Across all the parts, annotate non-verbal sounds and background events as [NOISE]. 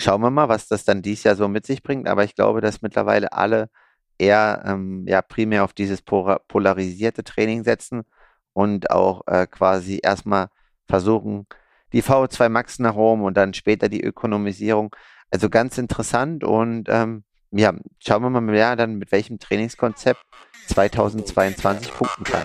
schauen wir mal, was das dann dieses Jahr so mit sich bringt. Aber ich glaube, dass mittlerweile alle eher ähm, ja primär auf dieses polarisierte Training setzen und auch äh, quasi erstmal versuchen, die VO2 Max nach oben und dann später die Ökonomisierung. Also ganz interessant und ähm, ja, schauen wir mal mehr dann mit welchem Trainingskonzept 2022 punkten kann.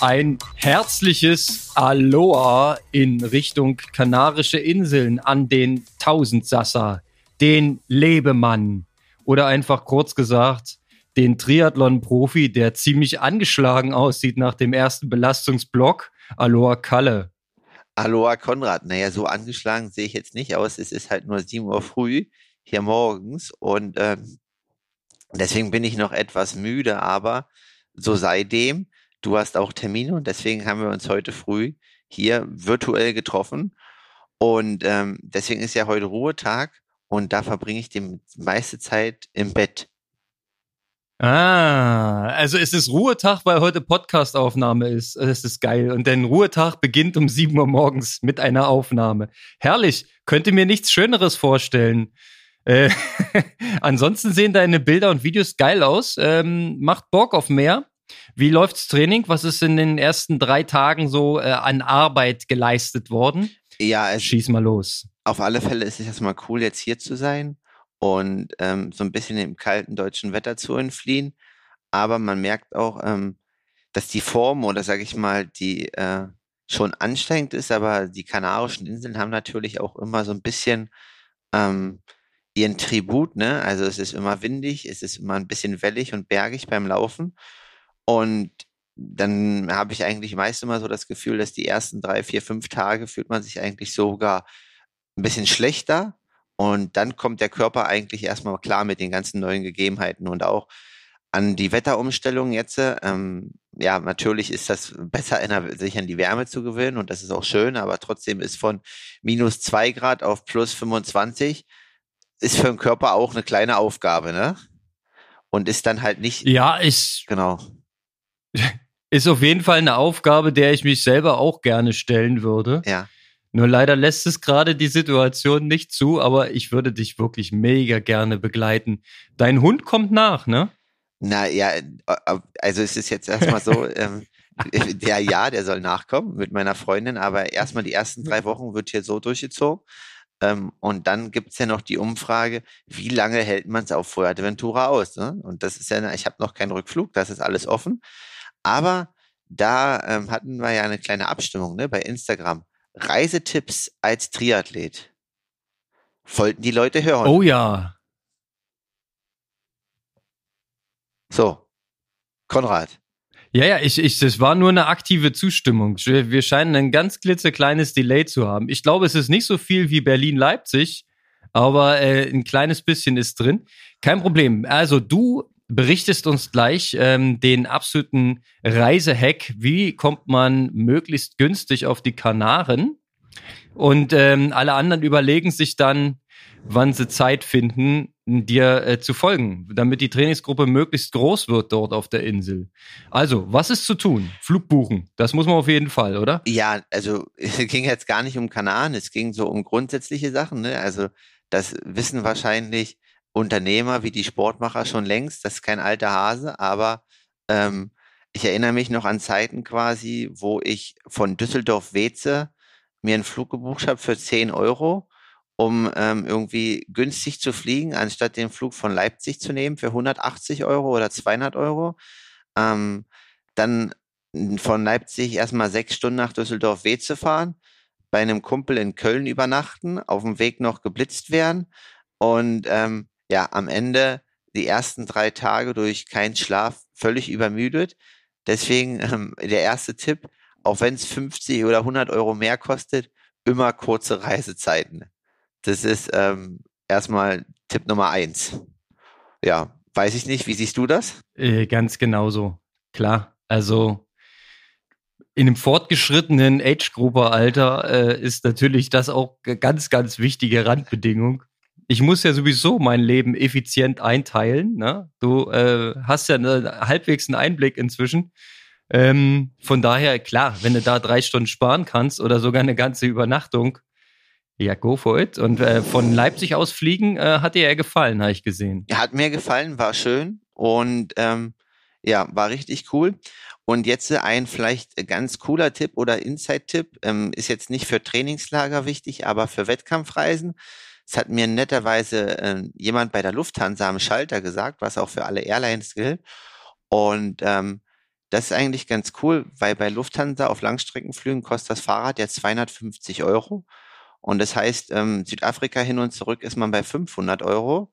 Ein herzliches Aloha in Richtung Kanarische Inseln an den Tausendsasser, den Lebemann oder einfach kurz gesagt den Triathlon-Profi, der ziemlich angeschlagen aussieht nach dem ersten Belastungsblock. Aloha Kalle. Aloha Konrad. Naja, so angeschlagen sehe ich jetzt nicht aus. Es ist halt nur 7 Uhr früh hier morgens und ähm, deswegen bin ich noch etwas müde, aber so sei dem. Du hast auch Termine und deswegen haben wir uns heute früh hier virtuell getroffen. Und ähm, deswegen ist ja heute Ruhetag und da verbringe ich die meiste Zeit im Bett. Ah, also es ist Ruhetag, weil heute Podcastaufnahme ist. Das ist geil. Und dein Ruhetag beginnt um 7 Uhr morgens mit einer Aufnahme. Herrlich. Könnte mir nichts Schöneres vorstellen. Äh, [LAUGHS] ansonsten sehen deine Bilder und Videos geil aus. Ähm, macht Bock auf mehr. Wie läuft's Training? Was ist in den ersten drei Tagen so äh, an Arbeit geleistet worden? Ja, es, schieß mal los. Auf alle Fälle ist es erstmal cool, jetzt hier zu sein und ähm, so ein bisschen dem kalten deutschen Wetter zu entfliehen. Aber man merkt auch, ähm, dass die Form oder sage ich mal, die äh, schon anstrengend ist, aber die Kanarischen Inseln haben natürlich auch immer so ein bisschen ähm, ihren Tribut, ne? Also es ist immer windig, es ist immer ein bisschen wellig und bergig beim Laufen. Und dann habe ich eigentlich meist immer so das Gefühl, dass die ersten drei, vier, fünf Tage fühlt man sich eigentlich sogar ein bisschen schlechter. Und dann kommt der Körper eigentlich erstmal klar mit den ganzen neuen Gegebenheiten und auch an die Wetterumstellung jetzt. Ähm, ja, natürlich ist das besser, sich an die Wärme zu gewöhnen und das ist auch schön, aber trotzdem ist von minus zwei Grad auf plus 25 ist für den Körper auch eine kleine Aufgabe, ne? Und ist dann halt nicht. Ja, ich. Genau. Ist auf jeden Fall eine Aufgabe, der ich mich selber auch gerne stellen würde. Ja. Nur leider lässt es gerade die Situation nicht zu, aber ich würde dich wirklich mega gerne begleiten. Dein Hund kommt nach, ne? Na ja, äh, also es ist jetzt erstmal so, [LAUGHS] ähm, der ja, der soll nachkommen mit meiner Freundin, aber erstmal die ersten drei Wochen wird hier so durchgezogen. Ähm, und dann gibt's ja noch die Umfrage, wie lange hält man es auf Fuerteventura aus? Ne? Und das ist ja, ich habe noch keinen Rückflug, das ist alles offen. Aber da ähm, hatten wir ja eine kleine Abstimmung ne, bei Instagram. Reisetipps als Triathlet. Wollten die Leute hören. Oh ja. So. Konrad. Ja, ja, ich, ich, das war nur eine aktive Zustimmung. Wir scheinen ein ganz klitzekleines Delay zu haben. Ich glaube, es ist nicht so viel wie Berlin-Leipzig, aber äh, ein kleines bisschen ist drin. Kein Problem. Also du berichtest uns gleich ähm, den absoluten Reisehack. Wie kommt man möglichst günstig auf die Kanaren? Und ähm, alle anderen überlegen sich dann, wann sie Zeit finden, dir äh, zu folgen, damit die Trainingsgruppe möglichst groß wird dort auf der Insel. Also, was ist zu tun? Flug buchen, das muss man auf jeden Fall, oder? Ja, also [LAUGHS] es ging jetzt gar nicht um Kanaren, es ging so um grundsätzliche Sachen. Ne? Also das wissen wahrscheinlich Unternehmer wie die Sportmacher schon längst, das ist kein alter Hase, aber ähm, ich erinnere mich noch an Zeiten quasi, wo ich von Düsseldorf-Weze mir einen Flug gebucht habe für 10 Euro, um ähm, irgendwie günstig zu fliegen, anstatt den Flug von Leipzig zu nehmen für 180 Euro oder 200 Euro. Ähm, dann von Leipzig erstmal sechs Stunden nach Düsseldorf-Weze fahren, bei einem Kumpel in Köln übernachten, auf dem Weg noch geblitzt werden und ähm, ja, am Ende die ersten drei Tage durch keinen Schlaf völlig übermüdet. Deswegen [LAUGHS] ähm, der erste Tipp, auch wenn es 50 oder 100 Euro mehr kostet, immer kurze Reisezeiten. Das ist ähm, erstmal Tipp Nummer eins. Ja, weiß ich nicht. Wie siehst du das? Äh, ganz genauso. Klar. Also in einem fortgeschrittenen Age-Grupper-Alter äh, ist natürlich das auch ganz, ganz wichtige Randbedingung ich muss ja sowieso mein Leben effizient einteilen. Ne? Du äh, hast ja eine, halbwegs einen Einblick inzwischen. Ähm, von daher, klar, wenn du da drei Stunden sparen kannst oder sogar eine ganze Übernachtung, ja, go for it. Und äh, von Leipzig aus fliegen äh, hat dir ja gefallen, habe ich gesehen. Hat mir gefallen, war schön und ähm, ja, war richtig cool. Und jetzt ein vielleicht ganz cooler Tipp oder Inside-Tipp, ähm, ist jetzt nicht für Trainingslager wichtig, aber für Wettkampfreisen. Es hat mir netterweise äh, jemand bei der Lufthansa am Schalter gesagt, was auch für alle Airlines gilt. Und ähm, das ist eigentlich ganz cool, weil bei Lufthansa auf Langstreckenflügen kostet das Fahrrad ja 250 Euro. Und das heißt, ähm, Südafrika hin und zurück ist man bei 500 Euro.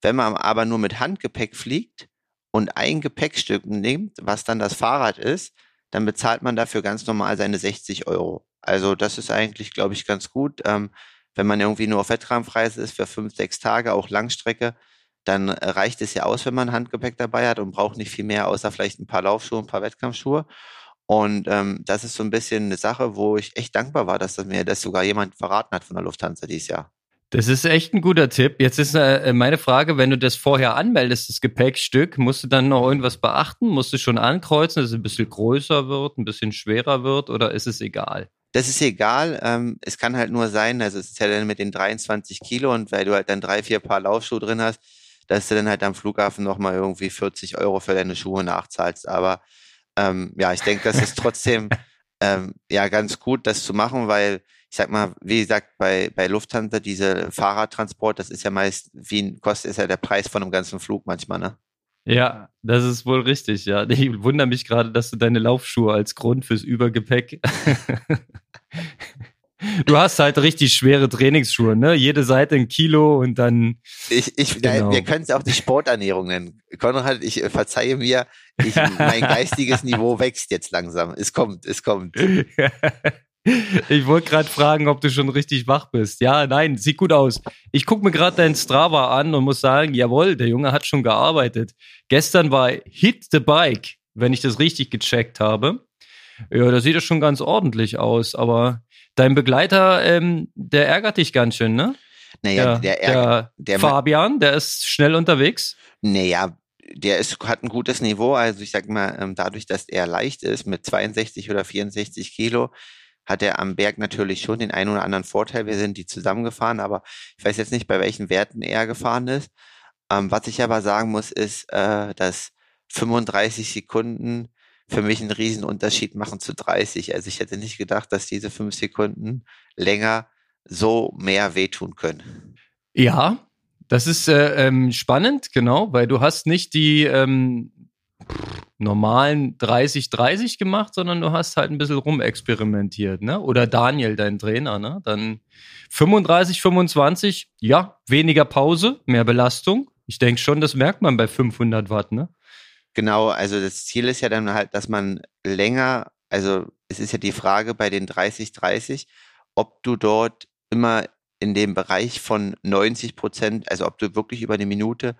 Wenn man aber nur mit Handgepäck fliegt und ein Gepäckstück nimmt, was dann das Fahrrad ist, dann bezahlt man dafür ganz normal seine 60 Euro. Also das ist eigentlich, glaube ich, ganz gut. Ähm, wenn man irgendwie nur auf Wettkampfreise ist für fünf, sechs Tage, auch Langstrecke, dann reicht es ja aus, wenn man Handgepäck dabei hat und braucht nicht viel mehr, außer vielleicht ein paar Laufschuhe, ein paar Wettkampfschuhe. Und ähm, das ist so ein bisschen eine Sache, wo ich echt dankbar war, dass das mir das sogar jemand verraten hat von der Lufthansa dieses Jahr. Das ist echt ein guter Tipp. Jetzt ist äh, meine Frage, wenn du das vorher anmeldest, das Gepäckstück, musst du dann noch irgendwas beachten? Musst du schon ankreuzen, dass es ein bisschen größer wird, ein bisschen schwerer wird oder ist es egal? Das ist egal. Ähm, es kann halt nur sein, also es ist ja dann mit den 23 Kilo und weil du halt dann drei, vier Paar Laufschuhe drin hast, dass du dann halt am Flughafen nochmal irgendwie 40 Euro für deine Schuhe nachzahlst. Aber ähm, ja, ich denke, das ist trotzdem [LAUGHS] ähm, ja ganz gut, das zu machen, weil ich sag mal, wie gesagt, bei, bei Lufthansa, diese Fahrradtransport, das ist ja meist, wie kostet ist ja der Preis von einem ganzen Flug manchmal, ne? Ja, das ist wohl richtig, ja. [LAUGHS] Ich wundere mich gerade, dass du deine Laufschuhe als Grund fürs Übergepäck. [LAUGHS] du hast halt richtig schwere Trainingsschuhe, ne? Jede Seite ein Kilo und dann. Ich, ich, genau. wir können es auch die Sporternährung nennen. Konrad, ich äh, verzeihe mir, ich, mein [LAUGHS] geistiges Niveau wächst jetzt langsam. Es kommt, es kommt. Ich wollte gerade fragen, ob du schon richtig wach bist. Ja, nein, sieht gut aus. Ich gucke mir gerade dein Strava an und muss sagen, jawohl, der Junge hat schon gearbeitet. Gestern war Hit the Bike, wenn ich das richtig gecheckt habe. Ja, da sieht er schon ganz ordentlich aus, aber dein Begleiter, ähm, der ärgert dich ganz schön, ne? Naja, der, der, der, der Fabian, der ist schnell unterwegs. Naja, der ist, hat ein gutes Niveau. Also ich sag mal, ähm, dadurch, dass er leicht ist mit 62 oder 64 Kilo, hat er am Berg natürlich schon den einen oder anderen Vorteil. Wir sind die zusammengefahren, aber ich weiß jetzt nicht, bei welchen Werten er gefahren ist. Ähm, was ich aber sagen muss, ist, äh, dass 35 Sekunden für mich einen Riesenunterschied machen zu 30. Also ich hätte nicht gedacht, dass diese fünf Sekunden länger so mehr wehtun können. Ja, das ist äh, ähm, spannend, genau, weil du hast nicht die ähm, normalen 30-30 gemacht, sondern du hast halt ein bisschen rumexperimentiert, ne? Oder Daniel, dein Trainer, ne? Dann 35, 25, ja, weniger Pause, mehr Belastung. Ich denke schon, das merkt man bei 500 Watt, ne? Genau, also das Ziel ist ja dann halt, dass man länger, also es ist ja die Frage bei den 30-30, ob du dort immer in dem Bereich von 90 Prozent, also ob du wirklich über eine Minute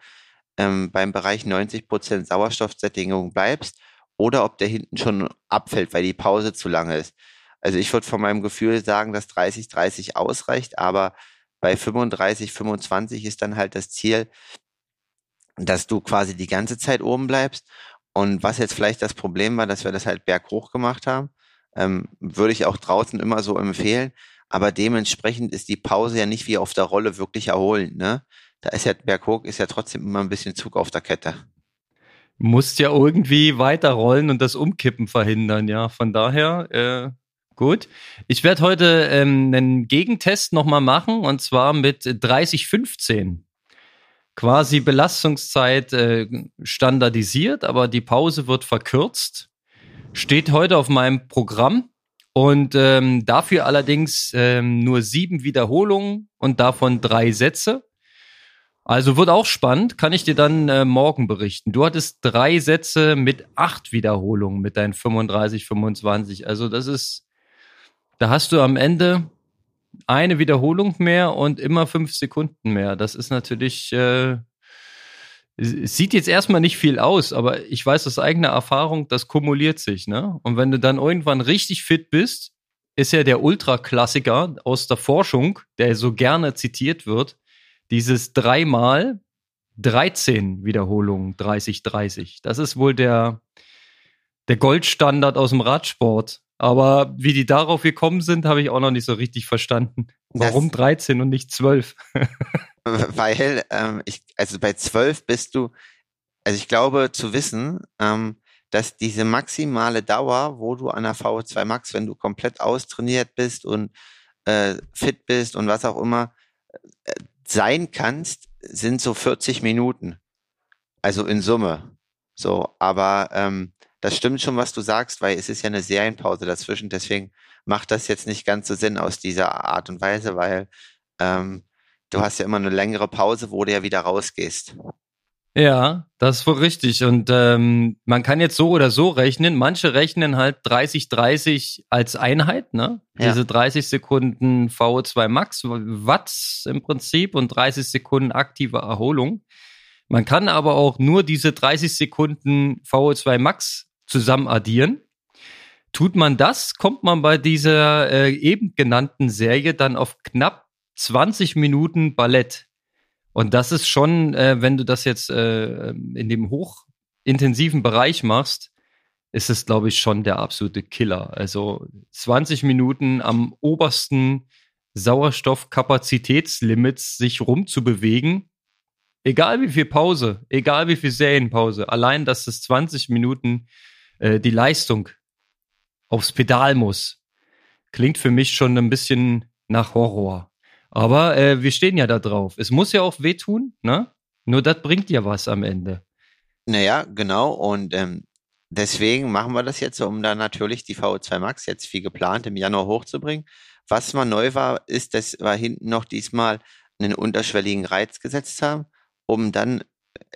ähm, beim Bereich 90 Prozent Sauerstoffsättigung bleibst oder ob der hinten schon abfällt, weil die Pause zu lange ist. Also ich würde von meinem Gefühl sagen, dass 30, 30 ausreicht, aber bei 35, 25 ist dann halt das Ziel, dass du quasi die ganze Zeit oben bleibst. Und was jetzt vielleicht das Problem war, dass wir das halt berghoch gemacht haben, ähm, würde ich auch draußen immer so empfehlen. Aber dementsprechend ist die Pause ja nicht wie auf der Rolle wirklich erholend. Ne? Da ist ja berghoch ist ja trotzdem immer ein bisschen Zug auf der Kette. Musst ja irgendwie weiterrollen und das Umkippen verhindern, ja. Von daher, äh, gut. Ich werde heute ähm, einen Gegentest nochmal machen und zwar mit 3015 quasi Belastungszeit äh, standardisiert, aber die Pause wird verkürzt. Steht heute auf meinem Programm und ähm, dafür allerdings ähm, nur sieben Wiederholungen und davon drei Sätze. Also wird auch spannend, kann ich dir dann äh, morgen berichten. Du hattest drei Sätze mit acht Wiederholungen mit deinen 35, 25. Also das ist, da hast du am Ende eine Wiederholung mehr und immer fünf Sekunden mehr. Das ist natürlich, äh, sieht jetzt erstmal nicht viel aus, aber ich weiß aus eigener Erfahrung, das kumuliert sich. Ne? Und wenn du dann irgendwann richtig fit bist, ist ja der Ultraklassiker aus der Forschung, der so gerne zitiert wird, dieses dreimal 13 Wiederholungen 30-30. Das ist wohl der, der Goldstandard aus dem Radsport. Aber wie die darauf gekommen sind, habe ich auch noch nicht so richtig verstanden. Warum das, 13 und nicht 12? [LAUGHS] weil, ähm, ich, also bei 12 bist du, also ich glaube zu wissen, ähm, dass diese maximale Dauer, wo du an der VO2 Max, wenn du komplett austrainiert bist und äh, fit bist und was auch immer äh, sein kannst, sind so 40 Minuten. Also in Summe. So, aber ähm, das stimmt schon, was du sagst, weil es ist ja eine Serienpause dazwischen. Deswegen macht das jetzt nicht ganz so Sinn aus dieser Art und Weise, weil ähm, du hast ja immer eine längere Pause, wo du ja wieder rausgehst. Ja, das ist wohl richtig. Und ähm, man kann jetzt so oder so rechnen. Manche rechnen halt 30-30 als Einheit, ne? Ja. Diese 30 Sekunden VO2 Max, Watts im Prinzip und 30 Sekunden aktive Erholung. Man kann aber auch nur diese 30 Sekunden VO2 Max zusammen addieren. Tut man das, kommt man bei dieser äh, eben genannten Serie dann auf knapp 20 Minuten Ballett. Und das ist schon, äh, wenn du das jetzt äh, in dem hochintensiven Bereich machst, ist es, glaube ich, schon der absolute Killer. Also 20 Minuten am obersten Sauerstoffkapazitätslimits sich rumzubewegen, egal wie viel Pause, egal wie viel Serienpause, allein, dass es 20 Minuten äh, die Leistung aufs Pedal muss, klingt für mich schon ein bisschen nach Horror. Aber äh, wir stehen ja da drauf. Es muss ja auch wehtun, ne? Nur das bringt ja was am Ende. Naja, genau. Und ähm, deswegen machen wir das jetzt, um dann natürlich die VO2 Max jetzt wie geplant im Januar hochzubringen. Was mal neu war, ist, dass wir hinten noch diesmal einen unterschwelligen Reiz gesetzt haben, um dann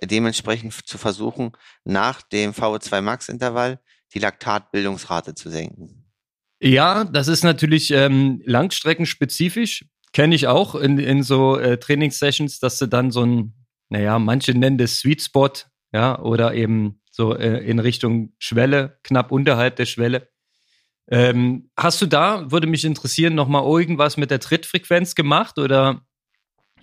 dementsprechend zu versuchen, nach dem VO2 Max Intervall die Laktatbildungsrate zu senken. Ja, das ist natürlich ähm, langstreckenspezifisch. Kenne ich auch in, in so äh, Trainingssessions, dass du dann so ein, naja, manche nennen das Sweet Spot, ja, oder eben so äh, in Richtung Schwelle, knapp unterhalb der Schwelle. Ähm, hast du da, würde mich interessieren, nochmal irgendwas mit der Trittfrequenz gemacht oder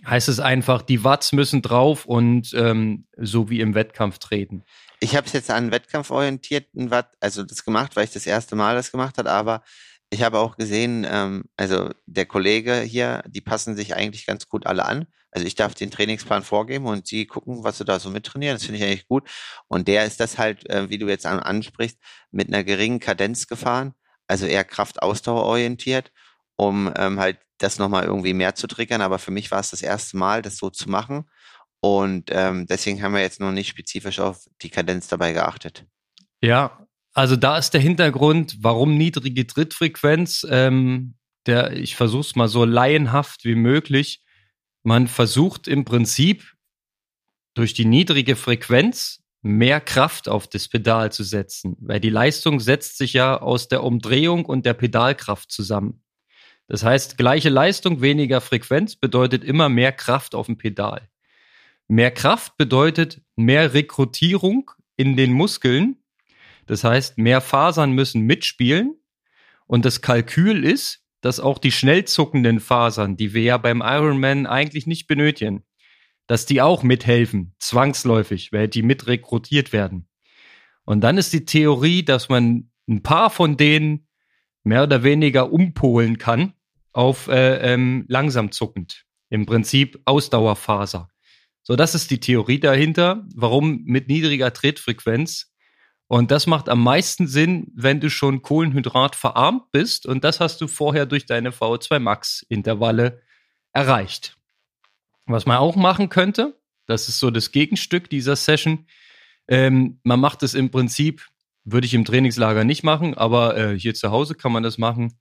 heißt es einfach, die Watts müssen drauf und ähm, so wie im Wettkampf treten? Ich habe es jetzt an wettkampforientierten Watt, also das gemacht, weil ich das erste Mal das gemacht habe, aber ich habe auch gesehen, ähm, also der Kollege hier, die passen sich eigentlich ganz gut alle an. Also ich darf den Trainingsplan vorgeben und sie gucken, was sie da so mittrainieren. Das finde ich eigentlich gut. Und der ist das halt, äh, wie du jetzt an, ansprichst, mit einer geringen Kadenz gefahren, also eher Kraftausdauerorientiert, um ähm, halt das nochmal irgendwie mehr zu triggern. Aber für mich war es das erste Mal, das so zu machen. Und ähm, deswegen haben wir jetzt noch nicht spezifisch auf die Kadenz dabei geachtet. Ja, also da ist der Hintergrund, warum niedrige Trittfrequenz. Ähm, der, ich versuche es mal so laienhaft wie möglich. Man versucht im Prinzip durch die niedrige Frequenz mehr Kraft auf das Pedal zu setzen, weil die Leistung setzt sich ja aus der Umdrehung und der Pedalkraft zusammen. Das heißt, gleiche Leistung, weniger Frequenz bedeutet immer mehr Kraft auf dem Pedal. Mehr Kraft bedeutet mehr Rekrutierung in den Muskeln das heißt, mehr Fasern müssen mitspielen. Und das Kalkül ist, dass auch die schnell zuckenden Fasern, die wir ja beim Ironman eigentlich nicht benötigen, dass die auch mithelfen, zwangsläufig, weil die mit rekrutiert werden. Und dann ist die Theorie, dass man ein paar von denen mehr oder weniger umpolen kann auf äh, ähm, langsam zuckend. Im Prinzip Ausdauerfaser. So, das ist die Theorie dahinter, warum mit niedriger Trittfrequenz und das macht am meisten Sinn, wenn du schon Kohlenhydrat verarmt bist. Und das hast du vorher durch deine VO2 Max Intervalle erreicht. Was man auch machen könnte, das ist so das Gegenstück dieser Session. Ähm, man macht es im Prinzip, würde ich im Trainingslager nicht machen, aber äh, hier zu Hause kann man das machen.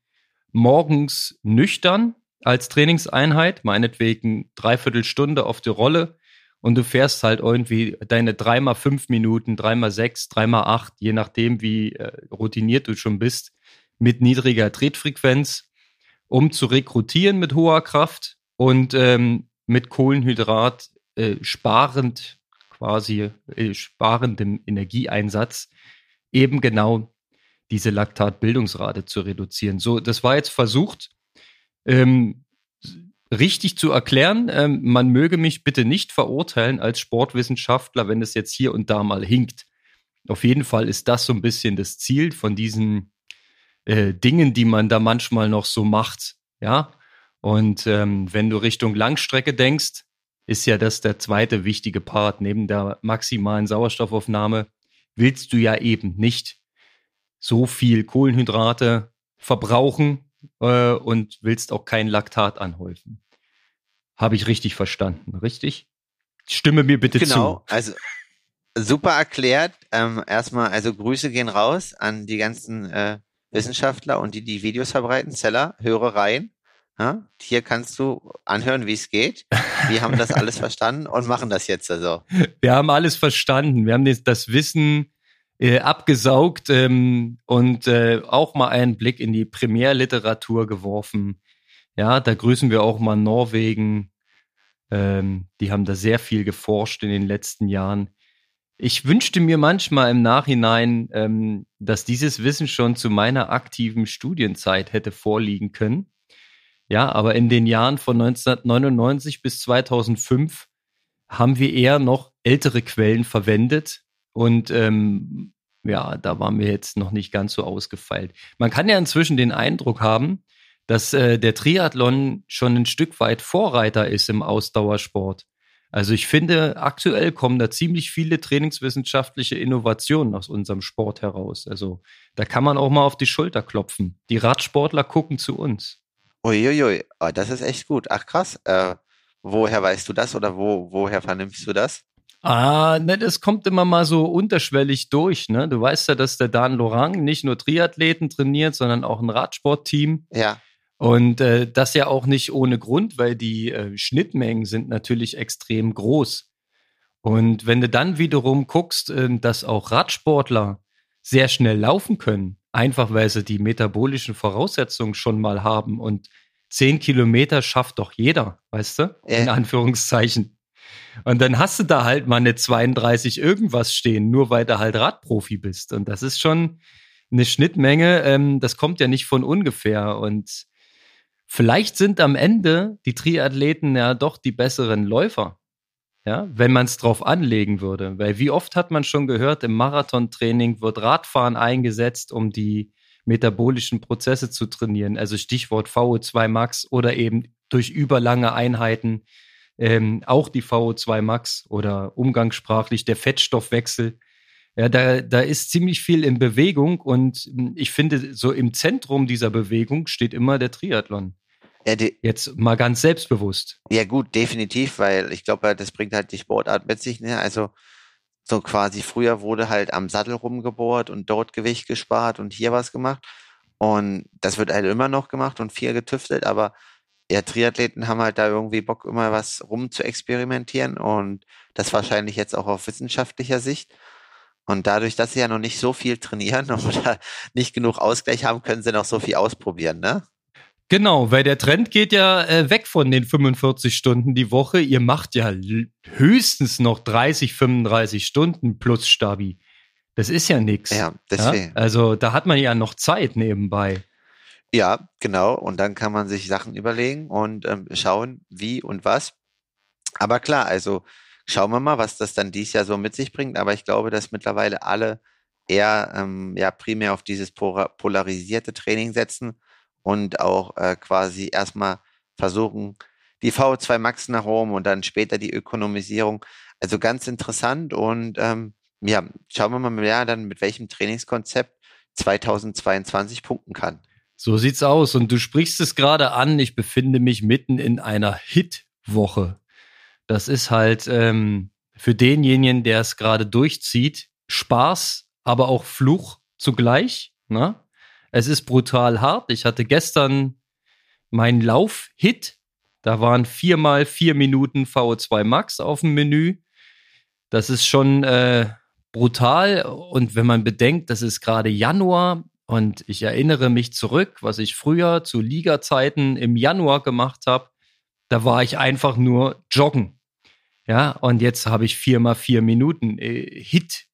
Morgens nüchtern als Trainingseinheit, meinetwegen dreiviertel Stunde auf die Rolle und du fährst halt irgendwie deine dreimal fünf Minuten, dreimal sechs, dreimal acht, je nachdem, wie äh, routiniert du schon bist, mit niedriger Tretfrequenz, um zu rekrutieren mit hoher Kraft und ähm, mit Kohlenhydrat äh, sparend, quasi äh, sparendem Energieeinsatz, eben genau diese Laktatbildungsrate zu reduzieren. So, das war jetzt versucht. Ähm, richtig zu erklären. Ähm, man möge mich bitte nicht verurteilen als Sportwissenschaftler, wenn es jetzt hier und da mal hinkt. Auf jeden Fall ist das so ein bisschen das Ziel von diesen äh, Dingen, die man da manchmal noch so macht. Ja. Und ähm, wenn du Richtung Langstrecke denkst, ist ja das der zweite wichtige Part. Neben der maximalen Sauerstoffaufnahme willst du ja eben nicht so viel Kohlenhydrate verbrauchen äh, und willst auch kein Laktat anhäufen. Habe ich richtig verstanden, richtig? Stimme mir bitte genau, zu. Genau, also super erklärt. Ähm, erstmal, also Grüße gehen raus an die ganzen äh, Wissenschaftler und die, die Videos verbreiten. Zeller, höre rein. Ja, hier kannst du anhören, wie es geht. Wir haben das [LAUGHS] alles verstanden und machen das jetzt also. Wir haben alles verstanden. Wir haben das Wissen äh, abgesaugt ähm, und äh, auch mal einen Blick in die Primärliteratur geworfen. Ja, da grüßen wir auch mal Norwegen. Ähm, die haben da sehr viel geforscht in den letzten Jahren. Ich wünschte mir manchmal im Nachhinein, ähm, dass dieses Wissen schon zu meiner aktiven Studienzeit hätte vorliegen können. Ja, aber in den Jahren von 1999 bis 2005 haben wir eher noch ältere Quellen verwendet und ähm, ja, da waren wir jetzt noch nicht ganz so ausgefeilt. Man kann ja inzwischen den Eindruck haben, dass äh, der Triathlon schon ein Stück weit Vorreiter ist im Ausdauersport. Also ich finde, aktuell kommen da ziemlich viele trainingswissenschaftliche Innovationen aus unserem Sport heraus. Also da kann man auch mal auf die Schulter klopfen. Die Radsportler gucken zu uns. Uiuiui, oh, das ist echt gut. Ach krass. Äh, woher weißt du das oder wo, woher vernimmst du das? Ah, ne, das kommt immer mal so unterschwellig durch, ne? Du weißt ja, dass der Dan Lorang nicht nur Triathleten trainiert, sondern auch ein Radsportteam. Ja. Und äh, das ja auch nicht ohne Grund, weil die äh, Schnittmengen sind natürlich extrem groß. Und wenn du dann wiederum guckst, äh, dass auch Radsportler sehr schnell laufen können, einfach weil sie die metabolischen Voraussetzungen schon mal haben und zehn Kilometer schafft doch jeder, weißt du? In Anführungszeichen. Und dann hast du da halt mal eine 32 irgendwas stehen, nur weil du halt Radprofi bist. Und das ist schon eine Schnittmenge, ähm, das kommt ja nicht von ungefähr. Und vielleicht sind am Ende die Triathleten ja doch die besseren Läufer. Ja, wenn man es drauf anlegen würde. Weil wie oft hat man schon gehört, im Marathontraining wird Radfahren eingesetzt, um die metabolischen Prozesse zu trainieren. Also Stichwort VO2 Max oder eben durch überlange Einheiten ähm, auch die VO2 Max oder umgangssprachlich der Fettstoffwechsel. Ja, da, da ist ziemlich viel in Bewegung und hm, ich finde, so im Zentrum dieser Bewegung steht immer der Triathlon. Ja, Jetzt mal ganz selbstbewusst. Ja, gut, definitiv, weil ich glaube, das bringt halt die Sportart mit sich. Ne? Also so quasi früher wurde halt am Sattel rumgebohrt und dort Gewicht gespart und hier was gemacht. Und das wird halt immer noch gemacht und viel getüftelt, aber ja, Triathleten haben halt da irgendwie Bock, immer was rum zu experimentieren und das wahrscheinlich jetzt auch auf wissenschaftlicher Sicht. Und dadurch, dass sie ja noch nicht so viel trainieren [LAUGHS] oder nicht genug Ausgleich haben, können sie noch so viel ausprobieren, ne? Genau, weil der Trend geht ja äh, weg von den 45 Stunden die Woche. Ihr macht ja höchstens noch 30, 35 Stunden plus Stabi. Das ist ja nichts. Ja, deswegen. Ja? Also da hat man ja noch Zeit nebenbei. Ja, genau. Und dann kann man sich Sachen überlegen und ähm, schauen, wie und was. Aber klar, also schauen wir mal, was das dann dies Jahr so mit sich bringt. Aber ich glaube, dass mittlerweile alle eher ähm, ja primär auf dieses polarisierte Training setzen und auch äh, quasi erstmal versuchen, die VO2 Max nach oben und dann später die Ökonomisierung. Also ganz interessant und ähm, ja, schauen wir mal mehr dann, mit welchem Trainingskonzept 2022 punkten kann. So sieht's aus. Und du sprichst es gerade an. Ich befinde mich mitten in einer Hit-Woche. Das ist halt ähm, für denjenigen, der es gerade durchzieht, Spaß, aber auch Fluch zugleich. Ne? Es ist brutal hart. Ich hatte gestern meinen Lauf-Hit. Da waren viermal vier Minuten VO2 Max auf dem Menü. Das ist schon äh, brutal. Und wenn man bedenkt, das ist gerade Januar, und ich erinnere mich zurück, was ich früher zu Liga-Zeiten im Januar gemacht habe. Da war ich einfach nur joggen. Ja, und jetzt habe ich viermal vier Minuten äh, Hit.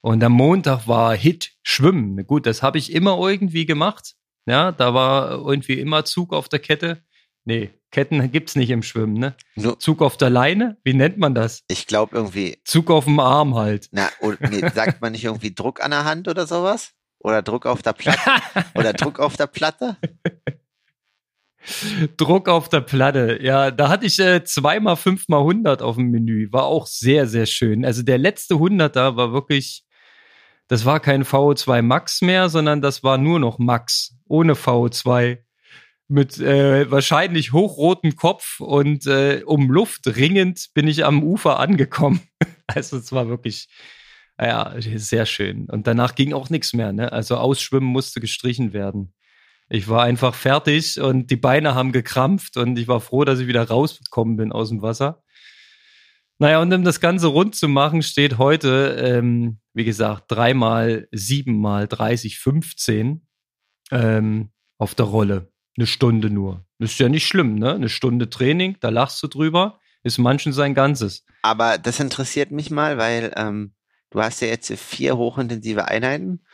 Und am Montag war Hit schwimmen. Gut, das habe ich immer irgendwie gemacht. Ja, da war irgendwie immer Zug auf der Kette. Nee, Ketten gibt's nicht im Schwimmen, ne? Nur, Zug auf der Leine? Wie nennt man das? ich glaube irgendwie, Zug auf dem Arm halt. na, oder, nee, sagt man nicht irgendwie Druck an der Hand oder sowas? Oder Druck auf der Platte? [LAUGHS] oder Druck auf der Platte? Druck auf der Platte. Ja, da hatte ich äh, zweimal fünfmal 100 auf dem Menü. War auch sehr, sehr schön. Also der letzte 100er war wirklich, das war kein VO2 Max mehr, sondern das war nur noch Max. Ohne VO2. Mit äh, wahrscheinlich hochrotem Kopf und äh, um Luft ringend bin ich am Ufer angekommen. [LAUGHS] also es war wirklich, ja, sehr schön. Und danach ging auch nichts mehr. Ne? Also Ausschwimmen musste gestrichen werden. Ich war einfach fertig und die Beine haben gekrampft und ich war froh, dass ich wieder rausgekommen bin aus dem Wasser. Naja, und um das Ganze rund zu machen, steht heute, ähm, wie gesagt, dreimal, siebenmal 30, 15 ähm, auf der Rolle. Eine Stunde nur. Ist ja nicht schlimm, ne? Eine Stunde Training, da lachst du drüber, ist manchen sein Ganzes. Aber das interessiert mich mal, weil ähm, du hast ja jetzt vier hochintensive Einheiten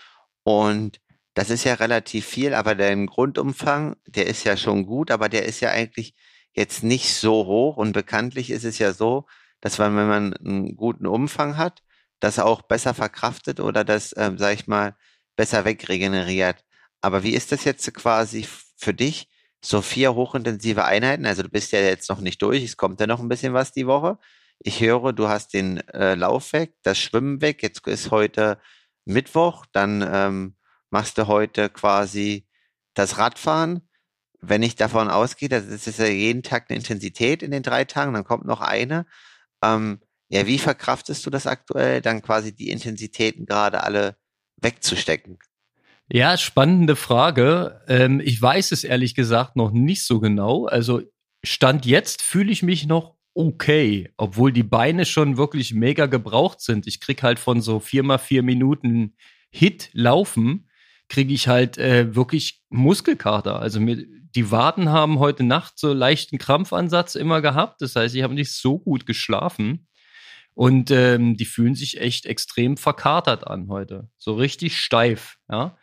und das ist ja relativ viel, aber dein Grundumfang, der ist ja schon gut, aber der ist ja eigentlich jetzt nicht so hoch und bekanntlich ist es ja so, dass man, wenn man einen guten Umfang hat, das auch besser verkraftet oder das, ähm, sag ich mal, besser wegregeneriert. Aber wie ist das jetzt quasi für dich? So vier hochintensive Einheiten, also du bist ja jetzt noch nicht durch, es kommt ja noch ein bisschen was die Woche. Ich höre, du hast den äh, Lauf weg, das Schwimmen weg, jetzt ist heute Mittwoch, dann ähm, machst du heute quasi das Radfahren. Wenn ich davon ausgehe, das ist ja jeden Tag eine Intensität in den drei Tagen, dann kommt noch eine. Ähm, ja, wie verkraftest du das aktuell, dann quasi die Intensitäten gerade alle wegzustecken? Ja, spannende Frage. Ähm, ich weiß es ehrlich gesagt noch nicht so genau. Also Stand jetzt fühle ich mich noch okay, obwohl die Beine schon wirklich mega gebraucht sind. Ich krieg halt von so vier mal vier Minuten Hit laufen, kriege ich halt äh, wirklich Muskelkater. Also mir, die Waden haben heute Nacht so leichten Krampfansatz immer gehabt. Das heißt, ich habe nicht so gut geschlafen. Und ähm, die fühlen sich echt extrem verkatert an heute. So richtig steif, ja.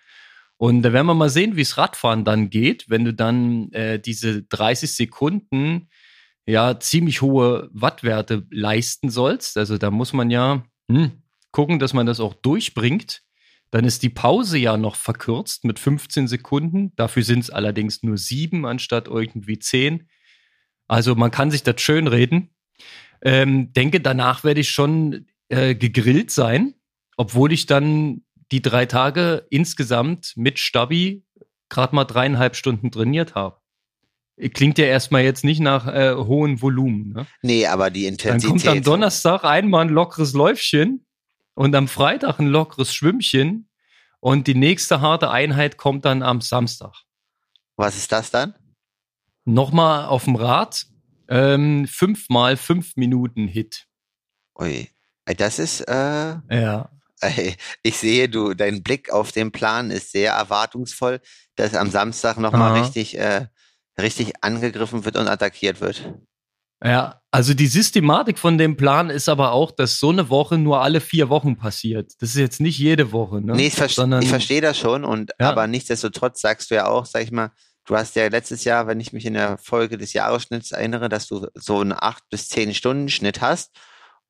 Und da werden wir mal sehen, wie es Radfahren dann geht, wenn du dann äh, diese 30 Sekunden ja ziemlich hohe Wattwerte leisten sollst. Also da muss man ja hm, gucken, dass man das auch durchbringt. Dann ist die Pause ja noch verkürzt mit 15 Sekunden. Dafür sind es allerdings nur sieben anstatt irgendwie zehn. Also man kann sich das schön reden. Ähm, denke, danach werde ich schon äh, gegrillt sein, obwohl ich dann die drei Tage insgesamt mit Stabi gerade mal dreieinhalb Stunden trainiert habe. Klingt ja erstmal jetzt nicht nach äh, hohem Volumen. Ne? Nee, aber die Intensität. Dann kommt am Donnerstag einmal ein lockeres Läufchen und am Freitag ein lockeres Schwimmchen und die nächste harte Einheit kommt dann am Samstag. Was ist das dann? Nochmal auf dem Rad, ähm, fünfmal fünf Minuten Hit. Ui, das ist, äh, Ja. Ich sehe, du, dein Blick auf den Plan ist sehr erwartungsvoll, dass am Samstag nochmal richtig, äh, richtig angegriffen wird und attackiert wird. Ja, also die Systematik von dem Plan ist aber auch, dass so eine Woche nur alle vier Wochen passiert. Das ist jetzt nicht jede Woche, ne? Nee, ich, ver Sondern- ich verstehe das schon und Ja. aber nichtsdestotrotz sagst du ja auch, sag ich mal, du hast ja letztes Jahr, wenn ich mich in der Folge des Jahresschnitts erinnere, dass du so einen acht bis zehn Stunden Schnitt hast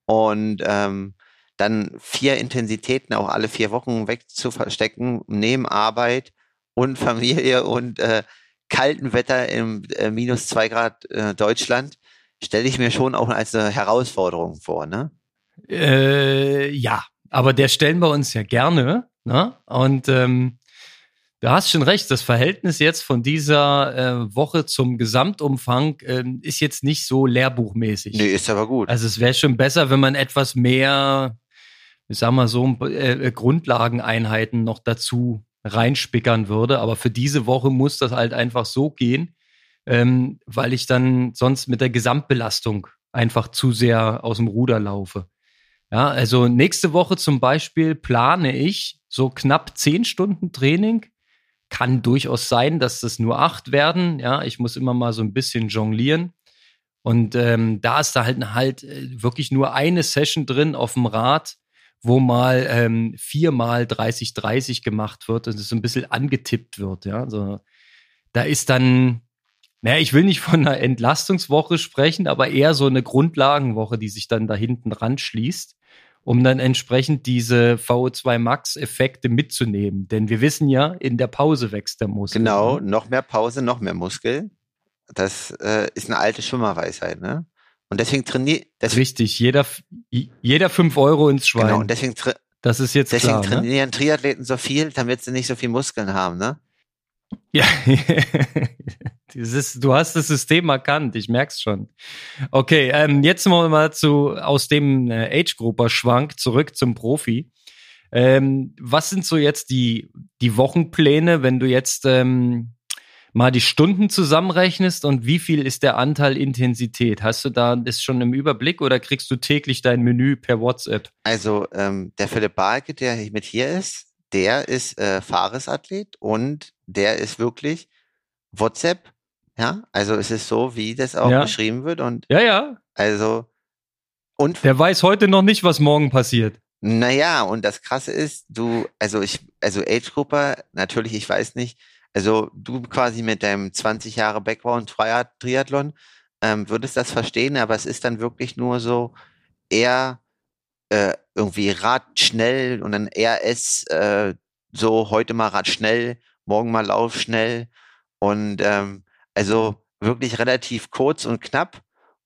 und ähm, dann vier Intensitäten auch alle vier Wochen wegzuverstecken, neben Arbeit und Familie und äh, kalten Wetter im äh, minus zwei Grad äh, Deutschland, stelle ich mir schon auch als eine Herausforderung vor, ne? Äh, ja, aber der stellen wir uns ja gerne. Ne? Und ähm, du hast schon recht, das Verhältnis jetzt von dieser äh, Woche zum Gesamtumfang ähm, ist jetzt nicht so lehrbuchmäßig. Nee, ist aber gut. Also es wäre schon besser, wenn man etwas mehr, ich sag mal so, äh, Grundlageneinheiten noch dazu reinspickern würde. Aber für diese Woche muss das halt einfach so gehen, ähm, weil ich dann sonst mit der Gesamtbelastung einfach zu sehr aus dem Ruder laufe. Ja, also nächste Woche zum Beispiel plane ich so knapp zehn Stunden Training. Kann durchaus sein, dass das nur acht werden. Ja, ich muss immer mal so ein bisschen jonglieren. Und ähm, da ist da halt halt äh, wirklich nur eine Session drin auf dem Rad, wo mal ähm, viermal 30-30 gemacht wird und es so ein bisschen angetippt wird. Ja, also da ist dann naja, ich will nicht von einer Entlastungswoche sprechen, aber eher so eine Grundlagenwoche, die sich dann da hinten ranschließt, um dann entsprechend diese VO2 Max-Effekte mitzunehmen. Denn wir wissen ja, in der Pause wächst der Muskel. Genau, ne? noch mehr Pause, noch mehr Muskel. Das äh, ist eine alte Schwimmerweisheit, ne? Und deswegen trainiert. Richtig, jeder, jeder fünf Euro ins Schwein. Genau, und deswegen, das ist jetzt deswegen klar, ne? trainieren ne? Triathleten so viel, damit sie nicht so viel Muskeln haben, ne? Ja, [LAUGHS] Dieses, du hast das System erkannt, ich merk's schon. Okay, ähm, jetzt mal zu aus dem äh, Age-Grupper-Schwank zurück zum Profi. Ähm, was sind so jetzt die, die Wochenpläne, wenn du jetzt ähm, mal die Stunden zusammenrechnest und wie viel ist der Anteil Intensität? Hast du da das schon im Überblick oder kriegst du täglich dein Menü per WhatsApp? Also ähm, der Philipp Balke, der mit hier ist, der ist äh, Fahresathlet und der ist wirklich WhatsApp ja, also es ist so, wie das auch ja. beschrieben wird und ja, ja. Also und der weiß heute noch nicht, was morgen passiert. Naja, und das Krasse ist, du, also ich, also Age Grupper, natürlich, ich weiß nicht, also du quasi mit deinem 20 Jahre Background Triathlon ähm, würdest das verstehen, aber es ist dann wirklich nur so eher äh, irgendwie Rad schnell und dann RS äh, so heute mal Rad schnell, morgen mal Lauf schnell und ähm, also wirklich relativ kurz und knapp.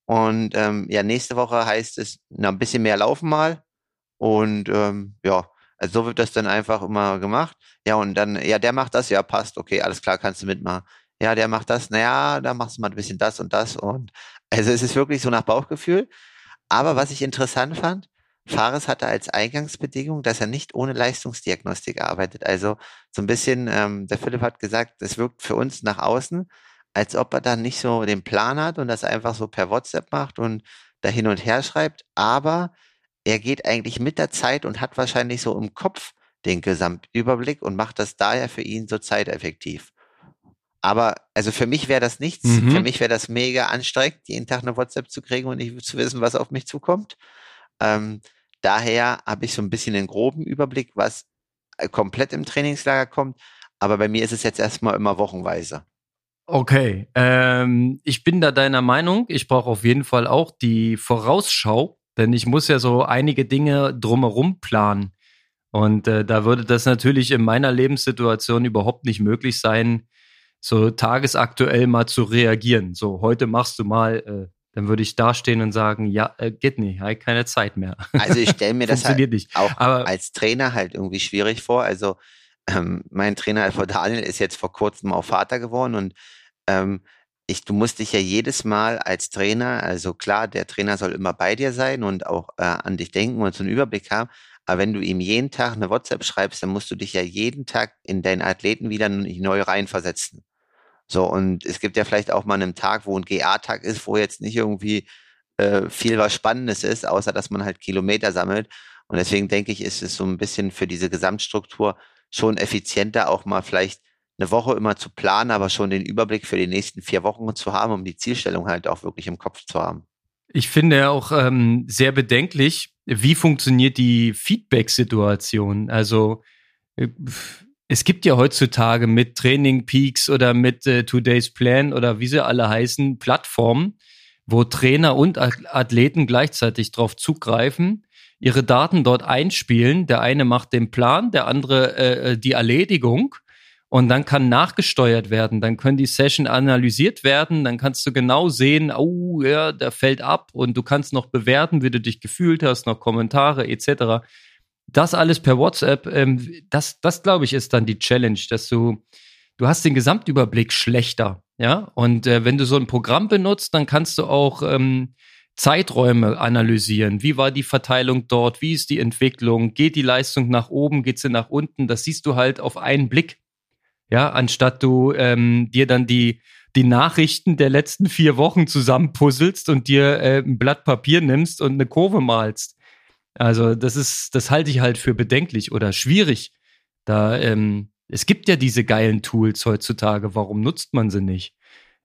Und ähm, ja, nächste Woche heißt es na, ein bisschen mehr laufen mal. Und ähm, ja, also so wird das dann einfach immer gemacht. Ja, und dann, ja, der macht das, ja, passt, okay, alles klar, kannst du mitmachen. Ja, der macht das, naja, da machst du mal ein bisschen das und das. Und also es ist wirklich so nach Bauchgefühl. Aber was ich interessant fand, Fares hatte als Eingangsbedingung, dass er nicht ohne Leistungsdiagnostik arbeitet. Also so ein bisschen, ähm, der Philipp hat gesagt, es wirkt für uns nach außen, als ob er dann nicht so den Plan hat und das einfach so per WhatsApp macht und da hin und her schreibt, aber er geht eigentlich mit der Zeit und hat wahrscheinlich so im Kopf den Gesamtüberblick und macht das daher für ihn so zeiteffektiv. Aber also für mich wäre das nichts. Mhm. Für mich wäre das mega anstrengend, jeden Tag eine WhatsApp zu kriegen und nicht zu wissen, was auf mich zukommt. Ähm, daher habe ich so ein bisschen den groben Überblick, was äh, komplett im Trainingslager kommt. Aber bei mir ist es jetzt erstmal immer wochenweise. Okay, ähm, ich bin da deiner Meinung. Ich brauche auf jeden Fall auch die Vorausschau, denn ich muss ja so einige Dinge drumherum planen. Und äh, da würde das natürlich in meiner Lebenssituation überhaupt nicht möglich sein, so tagesaktuell mal zu reagieren. So, heute machst du mal, äh, dann würde ich dastehen und sagen, ja, äh, geht nicht, halt keine Zeit mehr. Also ich stelle [LAUGHS] mir das halt nicht. auch Aber, als Trainer halt irgendwie schwierig vor. Also ähm, mein Trainer Alfred Daniel ist jetzt vor kurzem auch Vater geworden und ähm, ich, du musst dich ja jedes Mal als Trainer, also klar, der Trainer soll immer bei dir sein und auch äh, an dich denken und so einen Überblick haben. Aber wenn du ihm jeden Tag eine WhatsApp schreibst, dann musst du dich ja jeden Tag in deinen Athleten wieder neu reinversetzen. So, und es gibt ja vielleicht auch mal einen Tag, wo ein GA-Tag ist, wo jetzt nicht irgendwie äh, viel was Spannendes ist, außer dass man halt Kilometer sammelt. Und deswegen denke ich, ist es so ein bisschen für diese Gesamtstruktur schon effizienter, auch mal vielleicht eine Woche immer zu planen, aber schon den Überblick für die nächsten vier Wochen zu haben, um die Zielstellung halt auch wirklich im Kopf zu haben. Ich finde auch ähm, sehr bedenklich, wie funktioniert die Feedback-Situation. Also äh, es gibt ja heutzutage mit Training Peaks oder mit äh, Today's Plan oder wie sie alle heißen, Plattformen, wo Trainer und Athleten gleichzeitig drauf zugreifen ihre Daten dort einspielen. Der eine macht den Plan, der andere äh, äh, die Erledigung. Und dann kann nachgesteuert werden, dann können die Session analysiert werden, dann kannst du genau sehen, oh ja, der fällt ab und du kannst noch bewerten, wie du dich gefühlt hast, noch Kommentare etc. Das alles per WhatsApp, ähm, das, das glaube ich ist dann die Challenge, dass du, du hast den Gesamtüberblick schlechter, ja. Und äh, wenn du so ein Programm benutzt, dann kannst du auch ähm, Zeiträume analysieren. Wie war die Verteilung dort? Wie ist die Entwicklung? Geht die Leistung nach oben? Geht sie nach unten? Das siehst du halt auf einen Blick. Ja, anstatt du ähm, dir dann die, die Nachrichten der letzten vier Wochen zusammenpuzzelst und dir äh, ein Blatt Papier nimmst und eine Kurve malst. Also, das ist, das halte ich halt für bedenklich oder schwierig. Da, ähm, es gibt ja diese geilen Tools heutzutage. Warum nutzt man sie nicht?